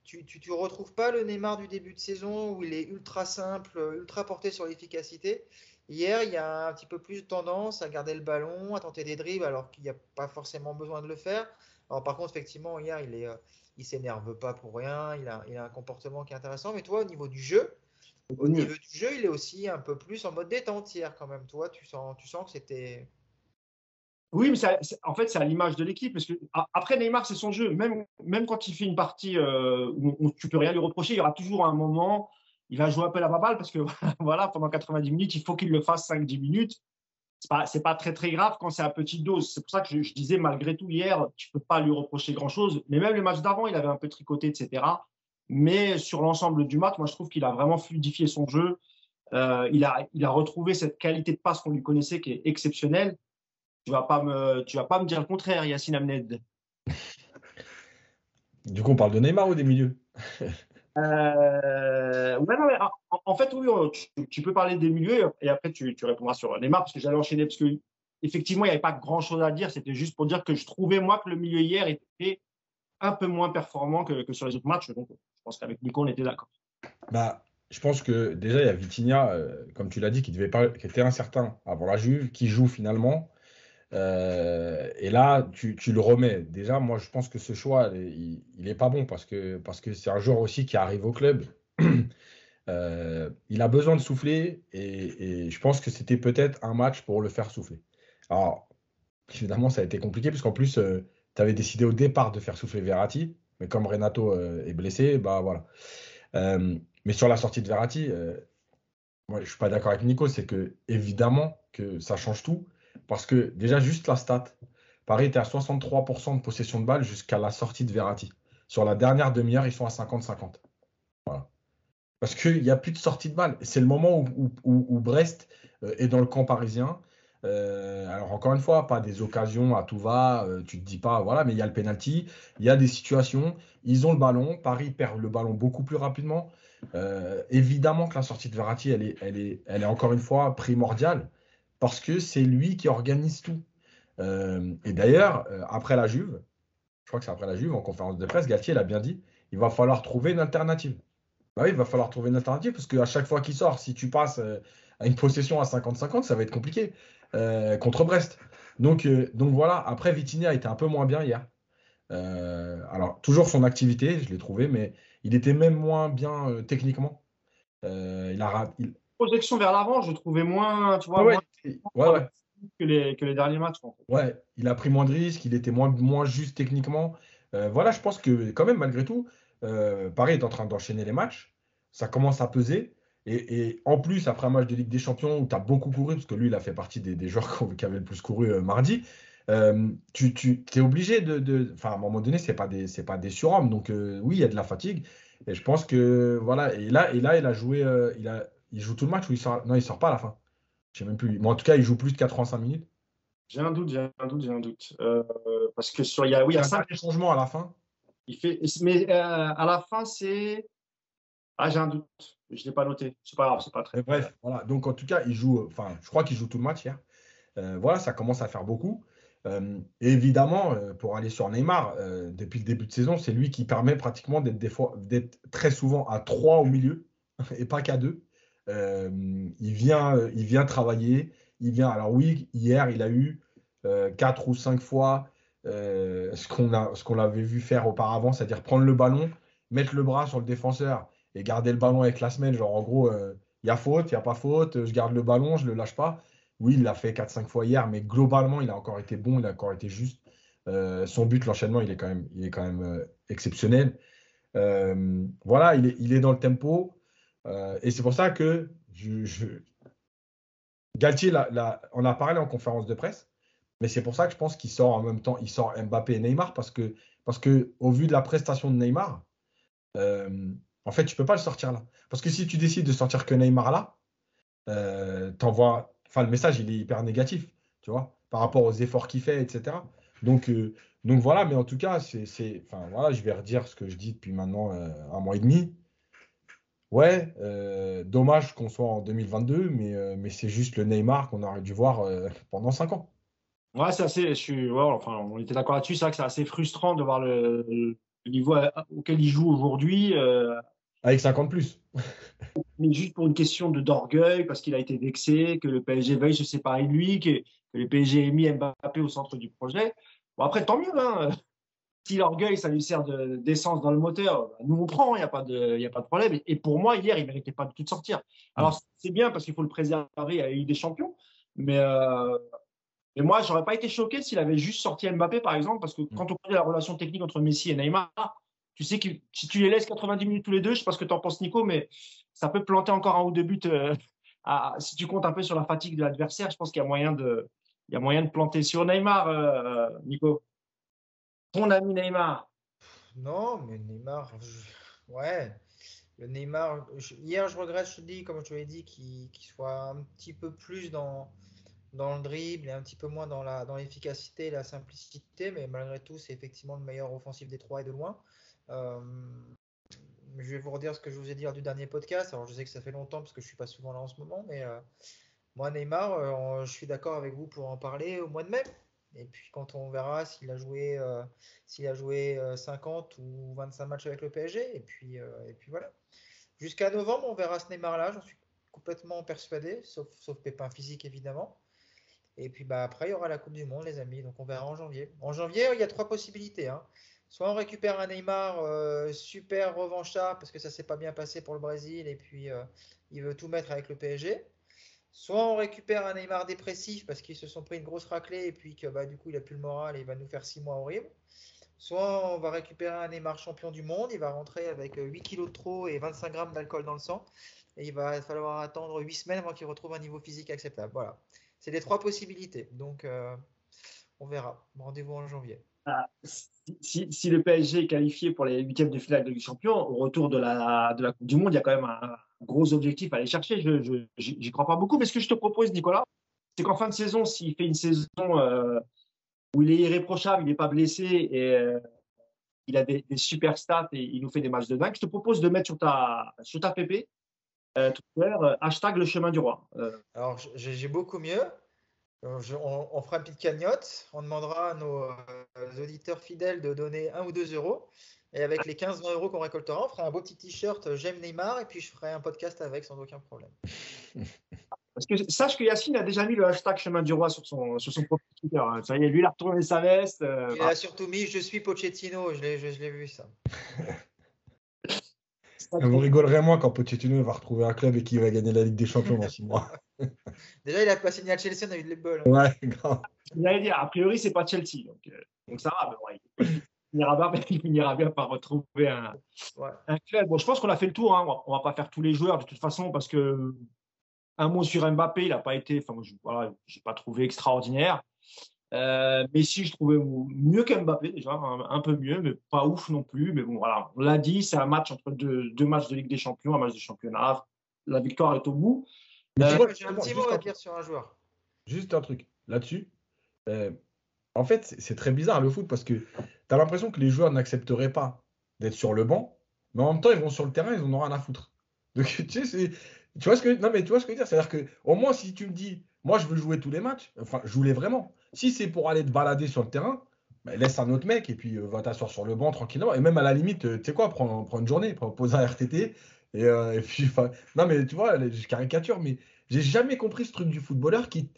tu, tu, retrouves pas le Neymar du début de saison où il est ultra simple, ultra porté sur l'efficacité. Hier, il y a un petit peu plus de tendance à garder le ballon, à tenter des dribbles alors qu'il n'y a pas forcément besoin de le faire. Alors par contre, effectivement, hier, il est, il s'énerve pas pour rien, il a, il a, un comportement qui est intéressant. Mais toi, au niveau du jeu, au niveau du jeu, il est aussi un peu plus en mode détente hier quand même. Toi, tu sens, tu sens que c'était. Oui, mais en fait, c'est à l'image de l'équipe. Parce que après Neymar, c'est son jeu. Même, même quand il fait une partie euh, où, tu peux rien lui reprocher, il y aura toujours un moment. Il va jouer un peu la baballe parce que voilà, pendant 90 minutes, il faut qu'il le fasse 5-10 minutes c'est pas, pas très très grave quand c'est à petite dose. C'est pour ça que je, disais, malgré tout, hier, tu peux pas lui reprocher grand-chose. Mais même les matchs d'avant, il avait un peu tricoté, etc. Mais sur l'ensemble du match, moi, je trouve qu'il a vraiment fluidifié son jeu. Euh, il, a, retrouvé cette qualité de passe qu'on lui connaissait qui est exceptionnelle. Tu vas pas me, tu vas pas me dire le contraire, Yacine Amned. Du coup, on parle de Neymar ou des milieux euh, en, fait, oui, tu, peux parler des milieux et après tu, répondras sur Neymar parce que j'allais enchaîner parce que effectivement, il n'y avait pas grand chose à dire. C'était juste pour dire que je trouvais moi que le milieu hier était un peu moins performant que, sur les autres matchs. Donc, je pense qu'avec Nico, on était d'accord. Bah, je pense que déjà, il y a Vitinha, euh, comme tu l'as dit, qui, devait pas, qui était incertain avant la Juve, qui joue finalement. Euh, et là, tu, le remets. Déjà, moi, je pense que ce choix, il, n'est pas bon parce que c'est un joueur aussi qui arrive au club. Euh, il a besoin de souffler et, je pense que c'était peut-être un match pour le faire souffler. Alors, évidemment, ça a été compliqué parce qu'en plus, euh, tu avais décidé au départ de faire souffler Verratti, mais comme Renato est blessé, bah voilà. mais sur la sortie de Verratti, moi, je suis pas d'accord avec Nico, c'est que évidemment que ça change tout. Parce que déjà, juste la stat, Paris était à 63% de possession de balle jusqu'à la sortie de Verratti. Sur la dernière demi-heure, ils sont à 50-50. Voilà. Parce qu'il n'y a plus de sortie de balle. C'est le moment où, Brest euh, est dans le camp parisien. Euh, alors encore une fois, pas des occasions à tout va, euh, tu te dis pas, voilà, mais il y a le penalty, il y a des situations, ils ont le ballon, Paris perd le ballon beaucoup plus rapidement. évidemment que la sortie de Verratti, elle est, elle est, elle est encore une fois primordiale parce que c'est lui qui organise tout. Euh, et d'ailleurs, euh, après la Juve, je crois que c'est après la Juve, en conférence de presse, Galtier l'a bien dit, il va falloir trouver une alternative. Bah oui, il va falloir trouver une alternative parce qu'à chaque fois qu'il sort, si tu passes euh, à une possession à 50-50, ça va être compliqué. contre Brest. Donc, voilà, après Vitinha était un peu moins bien hier. Alors, toujours son activité, je l'ai trouvé, mais il était même moins bien techniquement. Il a Projection vers l'avant, je trouvais moins, tu vois, Ouais, moins ouais, ouais. que, les, que les derniers matchs. en fait. Ouais, il a pris moins de risques, il était moins, moins juste techniquement. Euh, voilà, je pense que quand même, malgré tout, euh, Paris est en train d'enchaîner les matchs. Ça commence à peser. Et, et en plus, après un match de Ligue des Champions où tu as beaucoup couru, parce que lui, il a fait partie des, des joueurs qui avaient le plus couru euh, mardi, euh, tu, tu es obligé de, Enfin, à un moment donné, ce n'est pas, des- c'est pas des surhommes. Donc, euh, oui, il y a de la fatigue. Et je pense que. Voilà. Et là, et là il a joué. il, a, il joue tout le match ou il sort. Non, il sort pas à la fin. Je sais même plus. Mais en tout cas, il joue plus de 85 minutes. J'ai un doute, j'ai un doute, j'ai un doute. Euh, parce que sur, il y a, oui, il y a Il y a cinq, un changement à la fin. il fait, mais euh, à la fin, c'est. Ah, j'ai un doute. Je ne l'ai pas noté. C'est pas grave, c'est pas très. Mais bref, voilà. Donc en tout cas, il joue, enfin, je crois qu'il joue tout le match hier. Euh, voilà, ça commence à faire beaucoup. Euh, évidemment, euh, pour aller sur Neymar, euh, depuis le début de saison, c'est lui qui permet pratiquement d'être des fois, d'être très souvent à 3 au milieu et pas qu'à 2. Il vient, euh, il vient travailler. Il vient. Alors oui, hier, il a eu euh, 4 ou 5 fois euh, ce qu'on a, vu faire auparavant, c'est-à-dire prendre le ballon, mettre le bras sur le défenseur et garder le ballon avec la semelle. Genre, en gros, euh, il y a faute, il n'y a pas faute, je garde le ballon, je ne le lâche pas. Oui, il l'a fait 4-5 fois hier, mais globalement, il a encore été bon, il a encore été juste. Euh, son but, l'enchaînement, il est quand même, euh, exceptionnel. Euh, voilà, il est dans le tempo. Euh, et c'est pour ça que je. Galtier, là, là, on a parlé en conférence de presse, mais c'est pour ça que je pense qu'il sort en même temps, il sort Mbappé et Neymar, parce que, parce que au vu de la prestation de Neymar, euh, en fait, tu peux pas le sortir là. Parce que si tu décides de sortir que Neymar là, euh, t'envoies. Enfin, le message, il est hyper négatif, tu vois, par rapport aux efforts qu'il fait, etc. Donc, donc voilà, mais en tout cas, c'est. Enfin, voilà, je vais redire ce que je dis depuis maintenant un mois et demi. Ouais, euh, dommage qu'on soit en 2022, mais, euh, mais c'est juste le Neymar qu'on aurait dû voir euh, pendant 5 ans. Ouais, c'est assez. Je suis, ouais, enfin, on était d'accord là-dessus. C'est vrai que c'est assez frustrant de voir le, le niveau auquel il joue aujourd'hui. Avec 50 plus. mais juste pour une question de d'orgueil, parce qu'il a été vexé, que le PSG veuille se séparer de lui, que, que le PSG ait mis Mbappé au centre du projet. Bon, après, tant mieux. Hein. Si l'orgueil, ça lui sert de- d'essence dans le moteur, nous on prend, il n'y a, pas de- il y a pas de problème. Et, et pour moi, hier, il ne méritait pas du tout de sortir. Alors, c'est bien parce qu'il faut le préserver à Ligue des Champions, mais, euh, mais moi, j'aurais pas été choqué s'il avait juste sorti Mbappé, par exemple, parce que quand on connaît la relation technique entre Messi et Neymar, tu sais que si tu les laisses 90 minutes tous les deux, je sais pas ce que tu en penses, Nico, mais ça peut planter encore un ou deux buts. euh, à- si tu comptes un peu sur la fatigue de l'adversaire, je pense qu'il y a moyen de, il y a moyen de planter sur Neymar, euh, Nico. Ton ami Neymar. Non, mais Neymar, ouais. Le Neymar, hier, je regrette, je te dis, comme je te l'ai dit, qu'il soit un petit peu plus dans, dans le dribble et un petit peu moins dans la, dans l'efficacité et la simplicité. Mais malgré tout, c'est effectivement le meilleur offensif des trois et de loin. Euh, je vais vous redire ce que je vous ai dit lors du dernier podcast. Alors, je sais que ça fait longtemps parce que je suis pas souvent là en ce moment, mais euh, moi, Neymar, euh, je suis d'accord avec vous pour en parler au mois de mai. Et puis, quand on verra s'il a joué. euh, s'il a joué euh, 50 ou 25 matchs avec le PSG. Et puis, euh, et puis voilà. Jusqu'à novembre, on verra ce Neymar-là, j'en suis complètement persuadé, sauf, pépin physique évidemment. Et puis bah, après, il y aura la Coupe du Monde, les amis, donc on verra en janvier. En janvier, il y a trois possibilités. hein. Soit on récupère un Neymar euh, super revanchard parce que ça s'est pas bien passé pour le Brésil et puis euh, il veut tout mettre avec le PSG. Soit on récupère un Neymar dépressif parce qu'ils se sont pris une grosse raclée et puis que bah, du coup il a plus le moral et il va nous faire six mois horribles. Soit on va récupérer un Neymar champion du monde, il va rentrer avec 8 kilos de trop et 25 grammes d'alcool dans le sang. Et il va falloir attendre 8 semaines avant qu'il retrouve un niveau physique acceptable. Voilà. C'est les trois possibilités. Donc euh, on verra. Rendez-vous en janvier. Ah, si, le PSG est qualifié pour les huitièmes de finale de Ligue des Champions, au retour de la, de la Coupe du Monde, il y a quand même un, gros objectif à aller chercher. Je j'y crois pas beaucoup. Mais ce que je te propose, Nicolas, c'est qu'en fin de saison, s'il fait une saison euh, où il est irréprochable, il n'est pas blessé et euh, il a des, super stats et il nous fait des matchs de dingue, je te propose de mettre sur ta, sur ta PP euh, Twitter, hashtag le chemin du roi. Alors j'ai beaucoup mieux. On, fera une petite cagnotte. On demandera à nos auditeurs fidèles de donner 1 ou 2 euros. Et avec les 15-20 euros qu'on récoltera, on fera un beau petit t-shirt euh, J'aime Neymar et puis je ferai un podcast avec sans aucun problème. Parce que sache que Yacine a déjà mis le hashtag chemin du roi sur son, sur son profil Twitter. hein. Ça y est, lui, il a retourné sa veste. euh, Il a surtout mis Je suis Pochettino, je l'ai je- je l'ai vu ça. Vous rigolerez moins quand Pochettino va retrouver un club et qu'il va gagner la Ligue des Champions dans six mois. Déjà, il a pas signé à Chelsea, on a eu de l'épaule. Ouais, grave. Il allait dire, a priori, c'est pas Chelsea. Donc, euh, donc ça va, mais ouais, finira bien, il finira bien par retrouver un, Ouais. un club. Bon, je pense qu'on a fait le tour. Hein. On, on va pas faire tous les joueurs de toute façon parce que un mot sur Mbappé, il n'a pas été. Enfin, moi, je voilà, j'ai pas trouvé extraordinaire. Euh, mais si je trouvais mieux qu'Mbappé déjà, un, un peu mieux, mais pas ouf non plus. Mais bon, voilà, on l'a dit, c'est un match entre deux, deux matchs de Ligue des Champions, un match de championnat. La victoire est au bout. Euh, J'ai un petit mot à dire sur un joueur. Juste un truc là-dessus. Euh, en fait, c'est- très bizarre le foot parce que tu as l'impression que les joueurs n'accepteraient pas d'être sur le banc, mais en même temps, ils vont sur le terrain, ils en ont rien à foutre. Donc, tu vois ce que mais tu vois ce que je veux dire, c'est-à-dire que au moins si tu me dis, moi je veux jouer tous les matchs, enfin je voulais vraiment. Si c'est pour aller te balader sur le terrain, bah, laisse un autre mec et puis euh, va t'asseoir sur le banc tranquillement. Et même à la limite, euh, tu sais quoi, prends, une journée, pose un RTT et, euh, et puis non mais tu vois, je caricature, mais j'ai jamais compris ce truc du footballeur qui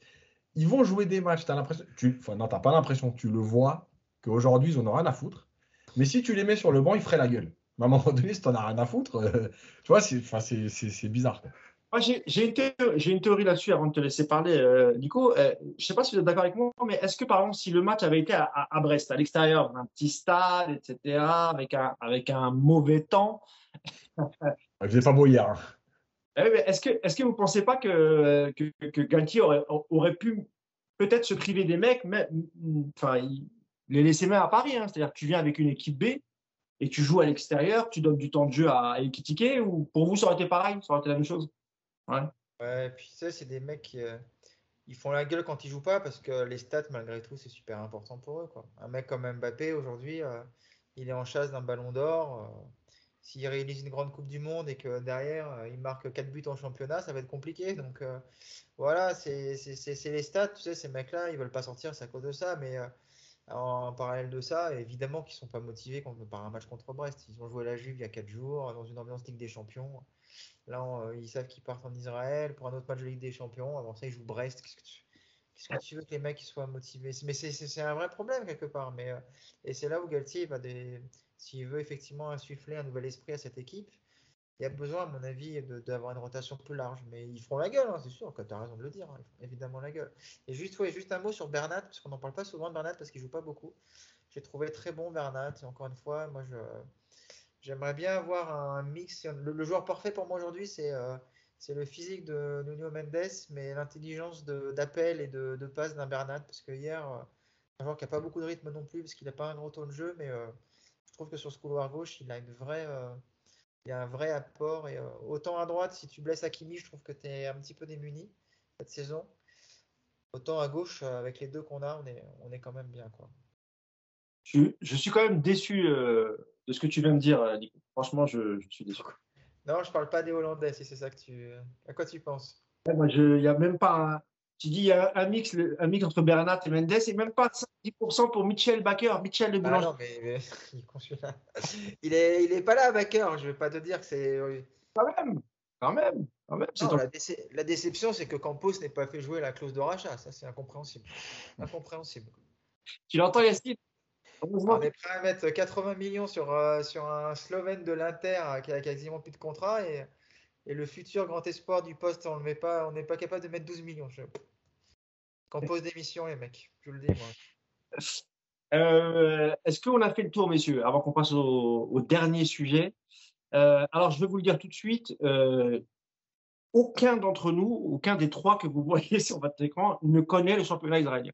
ils vont jouer des matchs, l'impression, tu, enfin non, t'as pas l'impression, tu le vois qu'aujourd'hui ils en ont rien à foutre. Mais si tu les mets sur le banc, ils feraient la gueule. Mais à un moment donné, si t'en as rien à foutre, euh, tu vois, c'est, enfin, bizarre. quoi. Moi, j'ai une, théorie- là-dessus avant de te laisser parler, euh, Nico. Euh, je ne sais pas si vous êtes d'accord avec moi, mais est-ce que, par exemple, si le match avait été à, à- à Brest, à l'extérieur, un petit stade, etc., avec un, avec un mauvais temps, Il faisait pas beau hier. hein. Eh est-ce que, vous ne pensez pas que, que, aurait, pu peut-être se priver des mecs, mais enfin, les laisser même à Paris hein, C'est-à-dire que tu viens avec une équipe B et tu joues à l'extérieur, tu donnes du temps de jeu à Ekitike, ou pour vous, ça aurait été pareil Ça aurait été la même chose? Ouais, puis tu sais, c'est des mecs qui euh, font la gueule quand ils jouent pas parce que les stats, malgré tout, c'est super important pour eux. Quoi. Un mec comme Mbappé, aujourd'hui, euh, il est en chasse d'un ballon d'or. euh, S'il réalise une grande Coupe du Monde et que derrière, euh, il marque 4 buts en championnat, ça va être compliqué. Donc euh, voilà, c'est les stats. Tu sais, ces mecs-là, ils veulent pas sortir, c'est à cause de ça. Mais euh, en parallèle de ça, évidemment qu'ils sont pas motivés par un match contre Brest. Ils ont joué la Juve il y a 4 jours, dans une ambiance Ligue des Champions. Là, ils savent qu'ils partent en Israël pour un autre match de Ligue des Champions. Avant ça, ils jouent Brest. Qu'est-ce que tu, veux que les mecs soient motivés? Mais c'est un vrai problème quelque part. Et c'est là où Galtier va des, s'il veut effectivement insuffler un nouvel esprit à cette équipe, il y a besoin, à mon avis, d'avoir une rotation plus large. Mais ils feront la gueule, hein, c'est sûr, tu as raison de le dire. hein, évidemment la gueule. Et juste, ouais, juste un mot sur Bernat, parce qu'on n'en parle pas souvent de Bernat parce qu'il joue pas beaucoup. J'ai trouvé très bon Bernat. Et encore une fois, moi, je, j'aimerais bien avoir un mix. Le, joueur parfait pour moi aujourd'hui, c'est euh, c'est le physique de Nuno Mendes, mais l'intelligence d'appel et de, de passe d'un Bernat. Parce que hier, euh, un joueur qui n'a pas beaucoup de rythme non plus, parce qu'il n'a pas un gros taux de jeu, mais euh, trouve que sur ce couloir gauche, il a une vraie. euh, il y a un vrai apport. Et, euh, autant à droite, si tu blesses Hakimi, je trouve que tu es un petit peu démuni cette saison. Autant à gauche, euh, avec les deux qu'on a, on est, on est quand même bien. Quoi. je, je suis quand même déçu euh, de ce que tu viens de dire, Nico. Franchement, je, je suis déçu. Non, je parle pas des Hollandais, si c'est ça que tu. À quoi tu penses? Ouais, il n'y a même pas un. Tu dis il y a un mix, un mix entre Bernat et Mendes, et même pas 10% pour Michel Baker, Michel de Ah non, mais, mais il est con, celui-là. Il est, pas là, Baker. Je vais pas te dire que c'est. Quand même, quand même, quand même. c'est Non, ton- la, déce- la déception, c'est que Campos n'ait pas fait jouer la clause de rachat. Ça, c'est incompréhensible. Incompréhensible. Tu l'entends, Yacine? On est prêt à mettre 80 millions sur, euh, sur un Slovène de l'Inter qui a quasiment plus de contrat et, et le futur grand espoir du poste, on le met pas, on n'est pas capable de mettre 12 millions. Je... Campos d'émission, les mecs. Je vous le dis, moi. Euh, Est-ce qu'on a fait le tour, messieurs, avant qu'on passe au, dernier sujet? Euh, Alors, je vais vous le dire tout de suite. euh, aucun d'entre nous, aucun des trois que vous voyez sur votre écran, ne connaît le championnat israélien.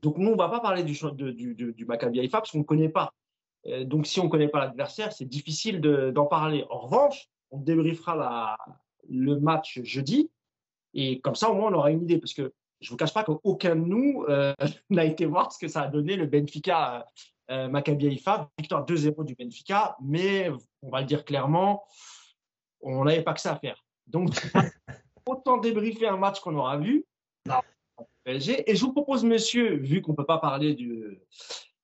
Donc, nous, on ne va pas parler du, du, du, du Maccabi Haïfa parce qu'on ne connaît pas. Donc, si on ne connaît pas l'adversaire, c'est difficile de- d'en parler. En revanche, on débriefera la, le match jeudi et comme ça, au moins, on aura une idée. Parce que je ne vous cache pas qu'aucun de nous euh, n'a été voir ce que ça a donné le Benfica euh, Maccabi Haïfa, victoire 2-0 du Benfica, mais on va le dire clairement, on n'avait pas que ça à faire. Donc, autant débriefer un match qu'on aura vu. Et je vous propose, monsieur, vu qu'on ne peut pas parler du,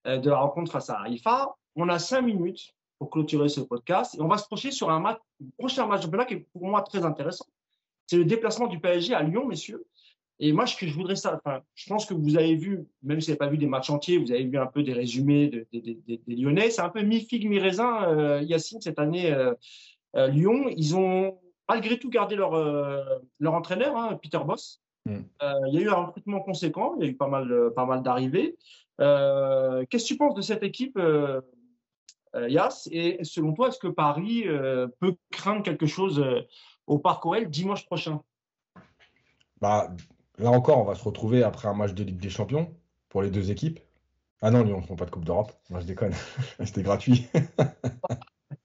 euh, de la rencontre face à Haïfa, on a cinq minutes pour clôturer ce podcast et on va se pencher sur un match, un prochain match de championnat qui est pour moi très intéressant. c'est le déplacement du PSG à Lyon, messieurs. Et moi, ce que je voudrais ça, enfin, je pense que vous avez vu, même si vous n'avez pas vu des matchs entiers, vous avez vu un peu des résumés des Lyonnais. C'est un peu mi-figue, mi-raisin, euh, Yacine, cette année, euh, euh, Lyon. Ils ont malgré tout gardé leur, leur entraîneur, hein, Peter Boss. Mm. il y a eu un recrutement conséquent, il y a eu pas mal, pas mal d'arrivées. Qu'est-ce que tu penses de cette équipe, Yass Et selon toi, est-ce que Paris peut craindre quelque chose au Parc OL dimanche prochain? Bah, Là encore, on va se retrouver après un match de Ligue des Champions pour les deux équipes. Ah non, Lyon ne font pas de Coupe d'Europe. Moi, je déconne. C'était gratuit.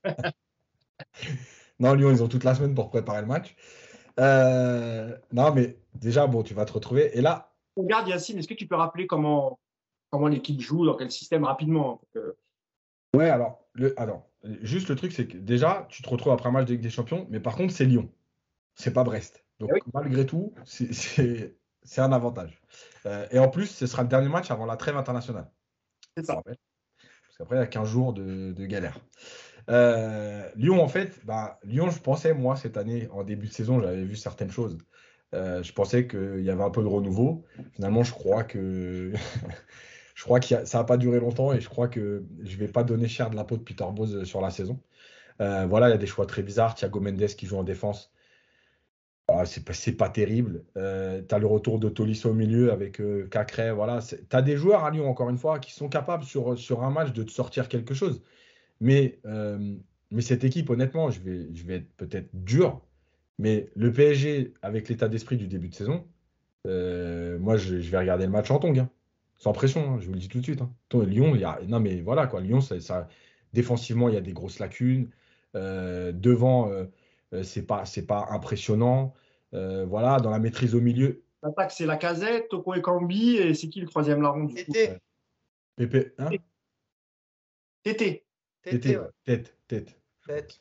non, Lyon, ils ont toute la semaine pour préparer le match. Euh, non, mais déjà, bon, tu vas te retrouver. Et là. Regarde, Yacine, est-ce que tu peux rappeler comment, comment l'équipe joue, dans quel système rapidement Ouais, alors, le, alors, juste le truc, c'est que déjà, tu te retrouves après un match de Ligue des Champions, mais par contre, c'est Lyon. C'est pas Brest. Donc, eh malgré tout, c'est c'est un avantage. Euh, et en plus, ce sera le dernier match avant la trêve internationale. C'est ça. Parce qu'après, il y a 15 jours de, galère. Euh, Lyon, en fait, bah, Lyon, je pensais, moi, cette année, en début de saison, j'avais vu certaines choses. Euh, je pensais qu'il y avait un peu de renouveau. Finalement, je crois que je crois que ça n'a pas duré longtemps et je crois que je ne vais pas donner cher de la peau de Peter Bose sur la saison. voilà, il y a des choix très bizarres. Thiago Mendes qui joue en défense. Ah, c'est pas, terrible. Euh, tu as le retour de Tolisso au milieu avec euh, Cacré. Voilà. Tu as des joueurs à Lyon, encore une fois, qui sont capables sur, un match de te sortir quelque chose. Mais, euh, cette équipe, honnêtement, je vais, être peut-être dur. Mais le PSG, avec l'état d'esprit du début de saison, euh, moi, je, vais regarder le match en tongue. Hein. Sans pression, hein, je vous le dis tout de suite. Hein. Lyon, il y a. Non, mais voilà, quoi. Lyon, ça, ça, défensivement, il y a des grosses lacunes. devant euh, c'est pas c'est pas impressionnant. Euh, voilà, dans la maîtrise au milieu. L'attaque, c'est la casette, Toko et Cambi, et c'est qui le troisième larron du coup Pépé, hein? Tété. Tété, tête, tête. Tête.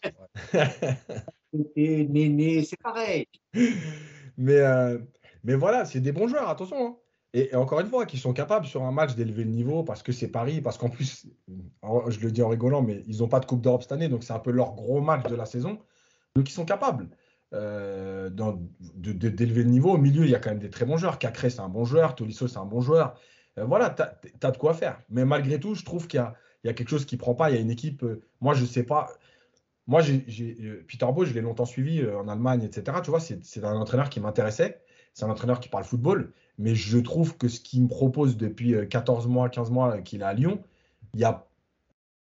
Néné, c'est pareil. Mais, euh, mais voilà, c'est des bons joueurs, attention. Hein. Et, encore une fois, qui sont capables sur un match d'élever le niveau parce que c'est Paris, parce qu'en plus, je le dis en rigolant, mais ils n'ont pas de Coupe d'Europe cette année, donc c'est un peu leur gros match de la saison. Donc, ils sont capables euh, d'élever le niveau. Au milieu, il y a quand même des très bons joueurs. Cacré, c'est un bon joueur. Tolisso, c'est un bon joueur. Euh, voilà, tu as, de quoi faire. Mais malgré tout, je trouve qu'il y, a, quelque chose qui ne prend pas. Il y a une équipe. Euh, moi, je ne sais pas. Moi, j'ai, Peter Beau, je l'ai longtemps suivi en Allemagne, etc. Tu vois, c'est, un entraîneur qui m'intéressait. C'est un entraîneur qui parle football. Mais je trouve que ce qu'il me propose depuis 14 mois, 15 mois qu'il est à Lyon, il y a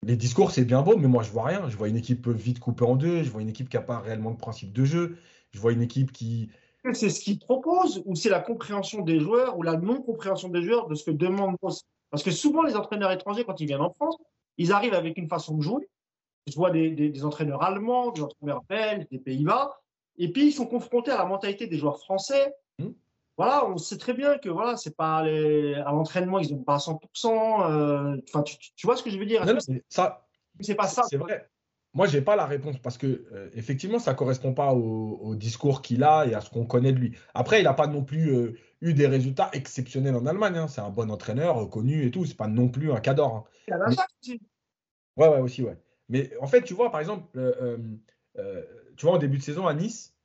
les discours, c'est bien beau, mais moi, je vois rien. Je vois une équipe vite coupée en deux. Je vois une équipe qui n'a pas réellement de principe de jeu. Je vois une équipe qui. C'est ce qu'il propose ou c'est la compréhension des joueurs ou la non-compréhension des joueurs de ce que demande Parce que souvent, les entraîneurs étrangers, quand ils viennent en France, ils arrivent avec une façon de jouer. Je vois des, entraîneurs allemands, des entraîneurs belges, des Pays-Bas, et puis ils sont confrontés à la mentalité des joueurs français. Mmh voilà, on sait très bien que voilà, c'est pas à l'entraînement, ils n'ont pas à 100%. Euh, enfin, tu, vois ce que je veux dire? Ça, c'est pas ça. C'est vrai. Moi, j'ai pas la réponse parce que euh, effectivement, ça correspond pas au, discours qu'il a et à ce qu'on connaît de lui. Après, il n'a pas non plus euh, eu des résultats exceptionnels en Allemagne. Hein. C'est un bon entraîneur, connu et tout. C'est pas non plus un cador. Hein. Il a la aussi. Ouais, ouais, aussi, ouais. Mais en fait, tu vois, par exemple, tu vois, en début de saison à Nice,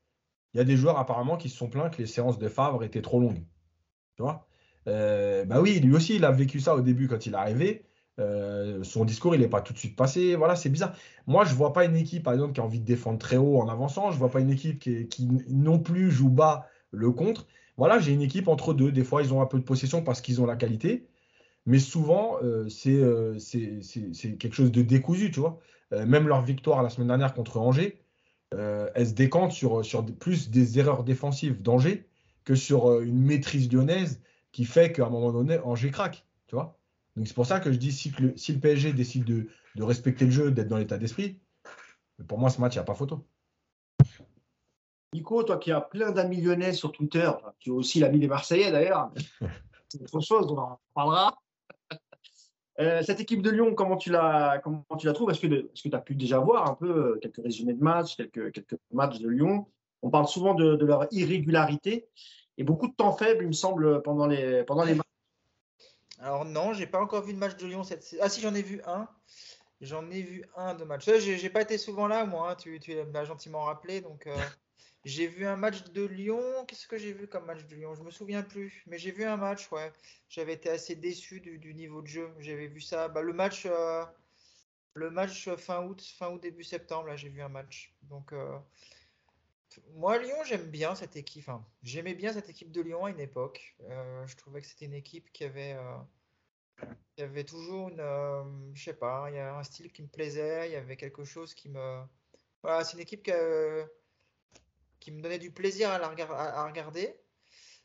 il y a des joueurs apparemment qui se sont plaints que les séances de Favre étaient trop longues. Tu vois? Euh, Bah oui, lui aussi, il a vécu ça au début quand il est arrivé. Euh, son discours, il n'est pas tout de suite passé. Voilà, c'est bizarre. Moi, je ne vois pas une équipe, par exemple, qui a envie de défendre très haut en avançant. Je ne vois pas une équipe qui, non plus joue bas le contre. Voilà, j'ai une équipe entre deux. Des fois, ils ont un peu de possession parce qu'ils ont la qualité. Mais souvent, euh, c'est quelque chose de décousu, tu vois. même leur victoire la semaine dernière contre Angers, euh, elle se décante sur, sur plus des erreurs défensives d'Angers que sur euh, une maîtrise lyonnaise qui fait qu'à un moment donné, Angers craque. Tu vois Donc c'est pour ça que je dis si le, si le PSG décide de, de respecter le jeu, d'être dans l'état d'esprit, pour moi, ce match, il n'y a pas photo. Nico, toi qui as plein d'amis lyonnais sur Twitter, tu as aussi l'ami des Marseillais d'ailleurs, c'est autre chose, on en parlera. Euh, cette équipe de Lyon, comment tu la, comment tu la trouves? Est-ce que tu as pu déjà voir un peu euh, quelques résumés de matchs, quelques, quelques matchs de Lyon? On parle souvent de, leur irrégularité et beaucoup de temps faible, il me semble, pendant les, pendant les matchs. Alors non, j'ai pas encore vu de match de Lyon cette Ah si, j'en ai vu un. J'en ai vu un de match. Je n'ai pas été souvent là, moi. Hein. Tu, tu m'as gentiment rappelé, donc euh, J'ai vu un match de Lyon. Qu'est-ce que j'ai vu comme match de Lyon? Je me souviens plus, mais j'ai vu un match, ouais. J'avais été assez déçu du, niveau de jeu. J'avais vu ça. Bah, le match, euh, le match fin août, fin août début septembre, là, j'ai vu un match. Donc, euh, moi, Lyon, j'aime bien cette équipe. J'aimais bien cette équipe de Lyon à une époque. Euh, je trouvais que c'était une équipe qui avait, avait toujours une, je sais pas, il y a un style qui me plaisait. Il y avait quelque chose qui me, voilà, c'est une équipe qui qui me donnait du plaisir à, la à, regarder.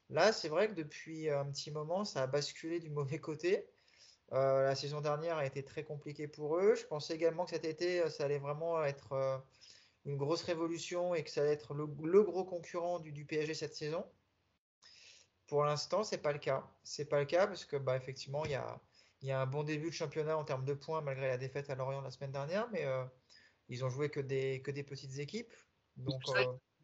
Là, c'est vrai que depuis un petit moment, ça a basculé du mauvais côté. Euh, la saison dernière a été très compliquée pour eux. Je pensais également que cet été, ça allait vraiment être euh, une grosse révolution et que ça allait être le, gros concurrent du, PSG cette saison. Pour l'instant, c'est pas le cas. C'est pas le cas parce que, bah, effectivement, il y a, y a, un bon début de championnat en termes de points malgré la défaite à Lorient la semaine dernière, mais euh, ils ont joué que des, que des petites équipes. Donc,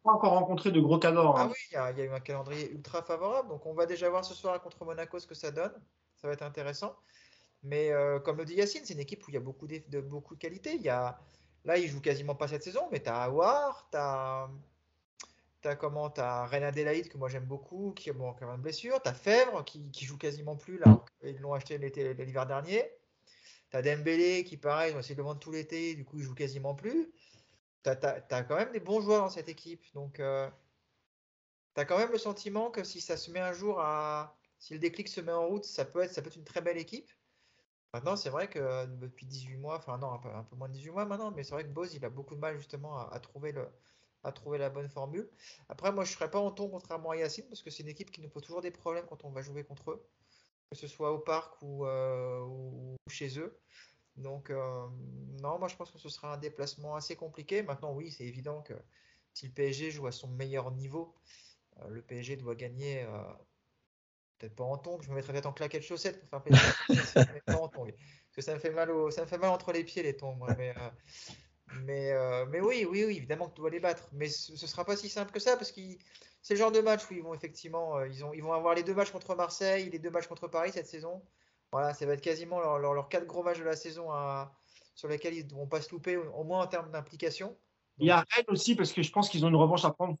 pas encore rencontré de gros cadors. Hein. Ah oui, il y, a eu un calendrier ultra favorable. Donc on va déjà voir ce soir contre Monaco ce que ça donne. Ça va être intéressant. Mais euh, comme le dit Yacine, c'est une équipe où il y a beaucoup de, beaucoup de qualité. Il y a, là, il joue quasiment pas cette saison, mais tu as Awar, tu as, as, comment, as Reine Adélaïde, que moi j'aime beaucoup, qui, bon, qui a une blessure. Tu as Fèvre, qui, qui joue quasiment plus là. Ils l'ont acheté l'hiver dernier. Tu as Dembélé, qui pareil, ils ont essayé de le vendre tout l'été, du coup, il joue quasiment plus tu as, quand même des bons joueurs dans cette équipe. Donc, euh, tu quand même le sentiment que si ça se met un jour à. Si le déclic se met en route, ça peut être, une très belle équipe. Maintenant, c'est vrai que euh, depuis 18 mois, enfin non, un peu, moins de 18 mois maintenant, mais c'est vrai que Bose, il a beaucoup de mal justement à, trouver, le, à trouver la bonne formule. Après, moi, je ne serais pas en ton contrairement à Yacine, parce que c'est une équipe qui nous pose toujours des problèmes quand on va jouer contre eux, que ce soit au parc ou, euh, ou chez eux. Donc, euh, non, moi je pense que ce sera un déplacement assez compliqué. Maintenant, oui, c'est évident que si le PSG joue à son meilleur niveau, euh, le PSG doit gagner, euh, peut-être pas en tongs, je me mettrais peut-être en claquette chaussette pour faire plaisir. pas en tongs, parce que ça me fait mal, ça me fait mal entre les pieds les tongs. mais, mais, mais, oui, oui, oui, évidemment que tu dois les battre. Mais ce, ne sera pas si simple que ça parce que c'est le genre de match où ils vont effectivement, ils, ont, ils vont avoir les deux matchs contre Marseille, les deux matchs contre Paris cette saison. Voilà, ça va être quasiment leurs leur, quatre gros matchs de la saison sur lesquels ils ne vont pas se louper, au moins en termes d'implication. Il y a Rennes aussi, parce que je pense qu'ils ont une revanche à prendre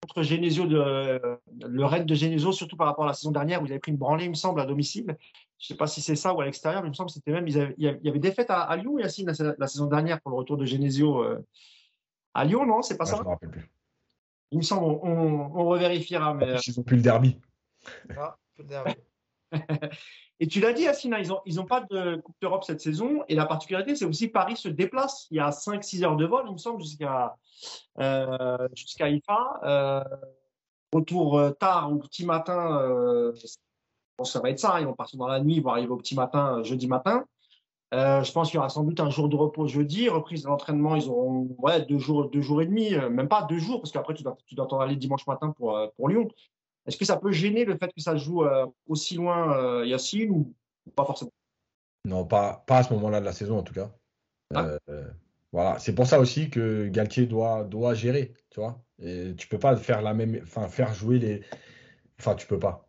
contre Genesio, de, le Rennes de Genesio, surtout par rapport à la saison dernière où ils avaient pris une branlée, il me semble, à domicile. Je ne sais pas si c'est ça ou à l'extérieur, mais il me semble que c'était même. il y avait des fêtes à, Lyon, Yacine, la, la, saison dernière pour le retour de Genesio euh, à Lyon, non C'est pas ça? Je ne me rappelle plus. Il me semble, on, on, revérifiera. Mais... Ils n'ont plus le derby. Ah, plus le derby. Et tu l'as dit, Assina, ils n'ont ils pas de Coupe d'Europe cette saison. Et la particularité, c'est aussi Paris se déplace. Il y a 5-6 heures de vol, il me semble, jusqu'à euh, IFA. Euh, retour euh, tard ou petit matin, euh, ça va être ça. Ils vont partir dans la nuit, ils vont arriver au petit matin, euh, jeudi matin. je pense qu'il y aura sans doute un jour de repos jeudi, reprise de l'entraînement, ils auront ouais, deux, jours, deux jours et demi, même pas deux jours, parce qu'après tu dois, tu dois t'en aller dimanche matin pour Lyon. Est-ce que ça peut gêner le fait que ça joue euh, aussi loin, euh, Yacine, ou pas forcément? Non, pas, pas à ce moment-là de la saison en tout cas. Ah. Euh, voilà, c'est pour ça aussi que Galtier doit, doit gérer, tu vois. Et tu peux pas faire la même, enfin faire jouer les, enfin tu peux pas.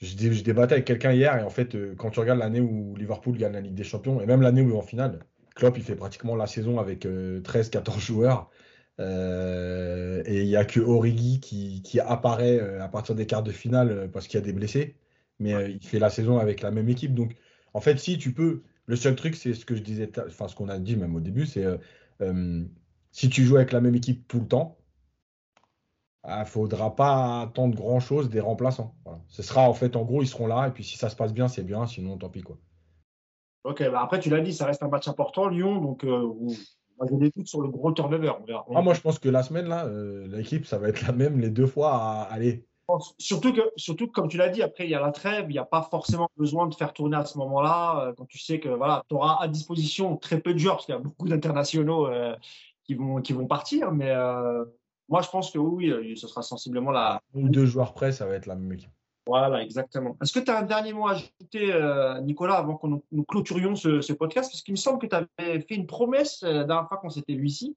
Je, je débattais avec quelqu'un hier et en fait, quand tu regardes l'année où Liverpool gagne la Ligue des Champions et même l'année où il est en finale, Klopp il fait pratiquement la saison avec 13-14 joueurs. Euh, et il n'y a que Origi qui, apparaît euh, à partir des quarts de finale euh, parce qu'il y a des blessés. Mais il fait la saison avec la même équipe. Donc, en fait, si tu peux. Le seul truc, c'est ce que je disais, enfin, ce qu'on a dit même au début, c'est si tu joues avec la même équipe tout le temps, il ah, ne faudra pas attendre grand chose des remplaçants. Ce sera en fait, en gros, ils seront là. Et puis, si ça se passe bien, c'est bien. Sinon, tant pis. Quoi. Ok, bah après, tu l'as dit, ça reste un match important, Lyon. Donc, moi, j'ai des doutes sur le gros turnover. Ah, moi, je pense que la semaine, là, euh, l'équipe, ça va être la même les deux fois à aller. Surtout que, surtout comme tu l'as dit, après, il y a la trêve, il n'y a pas forcément besoin de faire tourner à ce moment-là, euh, quand tu sais que voilà, tu auras à disposition très peu de joueurs, parce qu'il y a beaucoup d'internationaux euh, qui, vont, qui vont partir. Mais moi, je pense que oui, ce sera sensiblement la. deux joueurs près, ça va être la même équipe. Voilà, exactement. Est-ce que tu as un dernier mot à ajouter, euh, Nicolas, avant que nous, clôturions ce, podcast? Parce qu'il me semble que tu avais fait une promesse euh, la dernière fois qu'on s'était vu ici.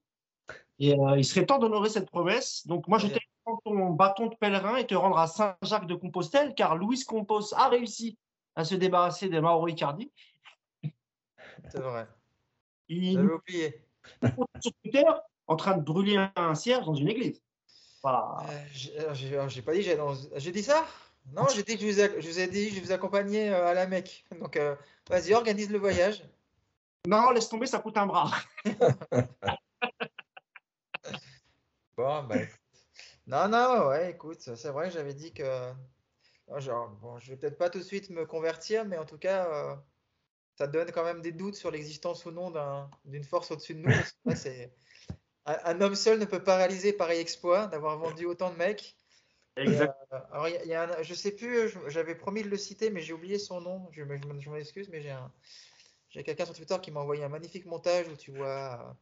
Et euh, il serait temps d'honorer cette promesse. Donc, moi, je t'ai ton bâton de pèlerin et te rendre à Saint-Jacques de Compostelle, car Louis Compos a réussi à se débarrasser des Mauro Icardi. C'est vrai. Il J'avais oublié. Sur Twitter, en train de brûler un cierge dans une église. Voilà. Euh, j'ai pas dit j'ai dans... J'ai dit ça? Non, j'ai dit que je vous, ai... je vous ai dit je vous accompagnais à la Mecque. Donc vas-y, organise le voyage. Non, laisse tomber, ça coûte un bras. bon, bah, non, non, ouais, écoute, c'est vrai que j'avais dit que. Genre, bon, je vais peut-être pas tout de suite me convertir, mais en tout cas, euh, ça donne quand même des doutes sur l'existence ou non d'une force au-dessus de nous. un, homme seul ne peut pas réaliser pareil exploit d'avoir vendu autant de mecs. Exact. Euh, alors, y a je sais plus, j'avais promis de le citer, mais j'ai oublié son nom. Je, je, m'excuse, mais j'ai un, j'ai quelqu'un sur Twitter qui m'a envoyé un magnifique montage où tu vois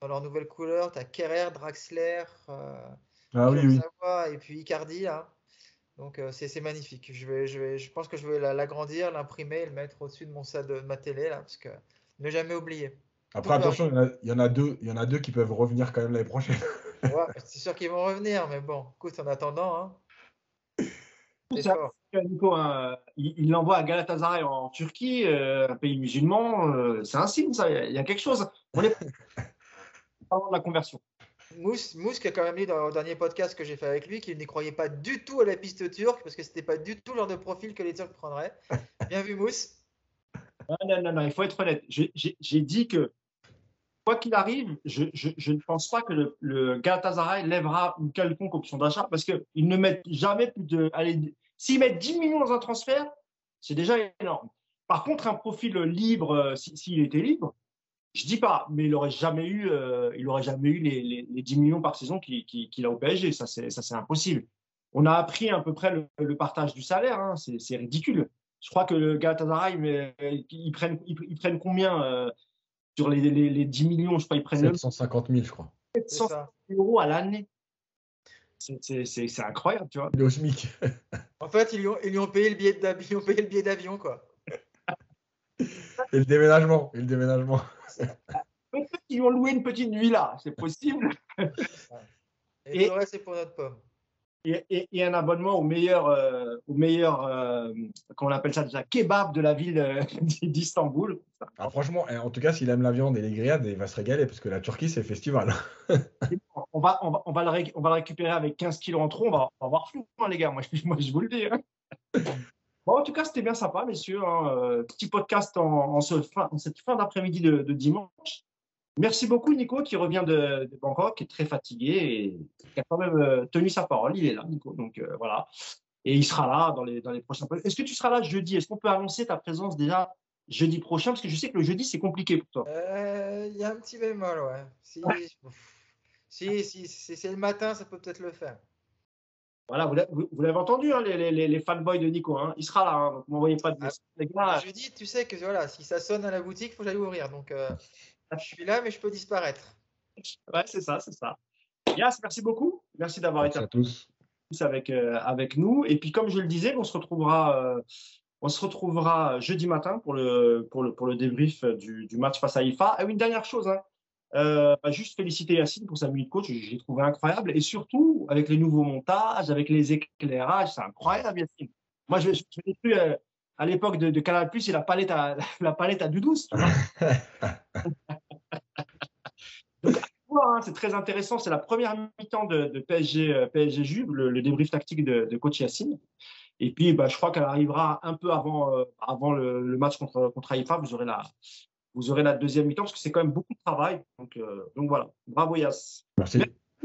dans leur nouvelle couleur, tu as Kerrer, Draxler, euh, ah, oui, oui. et puis Icardi. Donc euh, c'est magnifique. Je, vais, je, vais, je pense que je vais l'agrandir, l'imprimer et le mettre au-dessus de, mon, de ma télé là, parce que ne jamais oublier. Après, attention, il y, en a, deux, il y en a deux qui peuvent revenir quand même l'année prochaine. ouais, c'est sûr qu'ils vont revenir, mais bon, écoute, en attendant, hein, Nico, hein, il l'envoie à Galatasaray en Turquie, euh, un pays musulman. Euh, c'est un signe, ça. Il y, a quelque chose. On est parlons de la conversion. Mousse, Mousse qui a quand même dit dans le dernier podcast que j'ai fait avec lui qu'il n'y croyait pas du tout à la piste turque parce que c'était pas du tout le genre de profil que les Turcs prendraient. Bien vu, Mousse. Non, non, non, il faut être honnête. J'ai dit que quoi qu'il arrive, je, ne pense pas que le, le Galatasaray lèvera une quelconque option d'achat parce qu'ils ne mettent jamais plus de. S'ils mettent 10 millions dans un transfert, c'est déjà énorme. Par contre, un profil libre, euh, s'il était libre, je dis pas, mais il n'aurait jamais eu, euh, aurait jamais eu les, 10 millions par saison qu'il a au PSG. Ça, c'est impossible. On a appris à peu près le, partage du salaire. Hein. C'est ridicule. Je crois que le Galatasaray, mais, ils, prennent, ils, prennent combien euh, sur les, les, 10 millions Je crois ils prennent 750 000, je crois. 700 000 euros à l'année. C'est incroyable, tu vois. Le SMIC. en fait, ils lui ont, ils lui ont payé le billet d'avion, quoi. Et le déménagement. Et le déménagement. Peut-être qu'ils lui ont loué une petite villa, c'est possible. Et, et le reste, c'est pour notre pomme et, un abonnement au meilleur, euh, au meilleur euh, comment on appelle ça déjà, kebab de la ville euh, d'Istanbul. Ah, franchement, en tout cas, s'il aime la viande et les grillades, il va se régaler parce que la Turquie, c'est festival. on, va, on, va, on, va le on va le récupérer avec 15 kilos en trop. On va, on va avoir flou, hein, les gars. Moi, je, moi, je vous le dis. Hein. Bon, en tout cas, c'était bien sympa, messieurs. Hein. Petit podcast en, ce fin, en cette fin d'après-midi de, de dimanche. Merci beaucoup, Nico, qui revient de, Bangkok, qui est très fatigué et qui a quand même euh, tenu sa parole. Il est là, Nico. Donc euh, voilà. Et il sera là dans les, dans les prochains. Est-ce que tu seras là jeudi? Est-ce qu'on peut annoncer ta présence déjà jeudi prochain? Parce que je sais que le jeudi, c'est compliqué pour toi. Euh, il y a un petit bémol, ouais. Si, si, si, c'est le matin, ça peut peut-être le faire. Voilà, vous l'avez entendu, hein, les, les, les, fanboys de Nico. Hein. Il sera là, hein, donc m'envoyez pas de ah, Jeudi, tu sais que voilà, si ça sonne à la boutique, il faut que j'aille ouvrir. Donc, je suis là, mais je peux disparaître. Ouais, c'est ça, c'est ça. Yas, merci beaucoup. Merci d'avoir été à tous. Avec, euh, avec nous. Et puis, comme je le disais, on se retrouvera, euh, on se retrouvera jeudi matin pour le, pour le, pour le débrief du, du match face à IFA. Et une dernière chose, hein. Euh, bah, juste féliciter Yacine pour sa nuit de coach, j'ai trouvé incroyable. Et surtout, avec les nouveaux montages, avec les éclairages, c'est incroyable, Yacine. Moi, je, je, l'ai cru à l'époque de, de Canal Plus et la palette à, la palette à du douce. c'est très intéressant. C'est la première mi-temps de, PSG, euh, PSG Juve, le, débrief tactique de, coach Yacine. Et puis, bah, je crois qu'elle arrivera un peu avant, euh, avant le, match contre, contre Haïfa. Vous aurez la, vous aurez la deuxième mi-temps parce que c'est quand même beaucoup de travail. Donc, euh, donc voilà. Bravo Yass. Merci.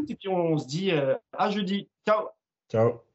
Et puis on se dit à jeudi. Ciao. Ciao.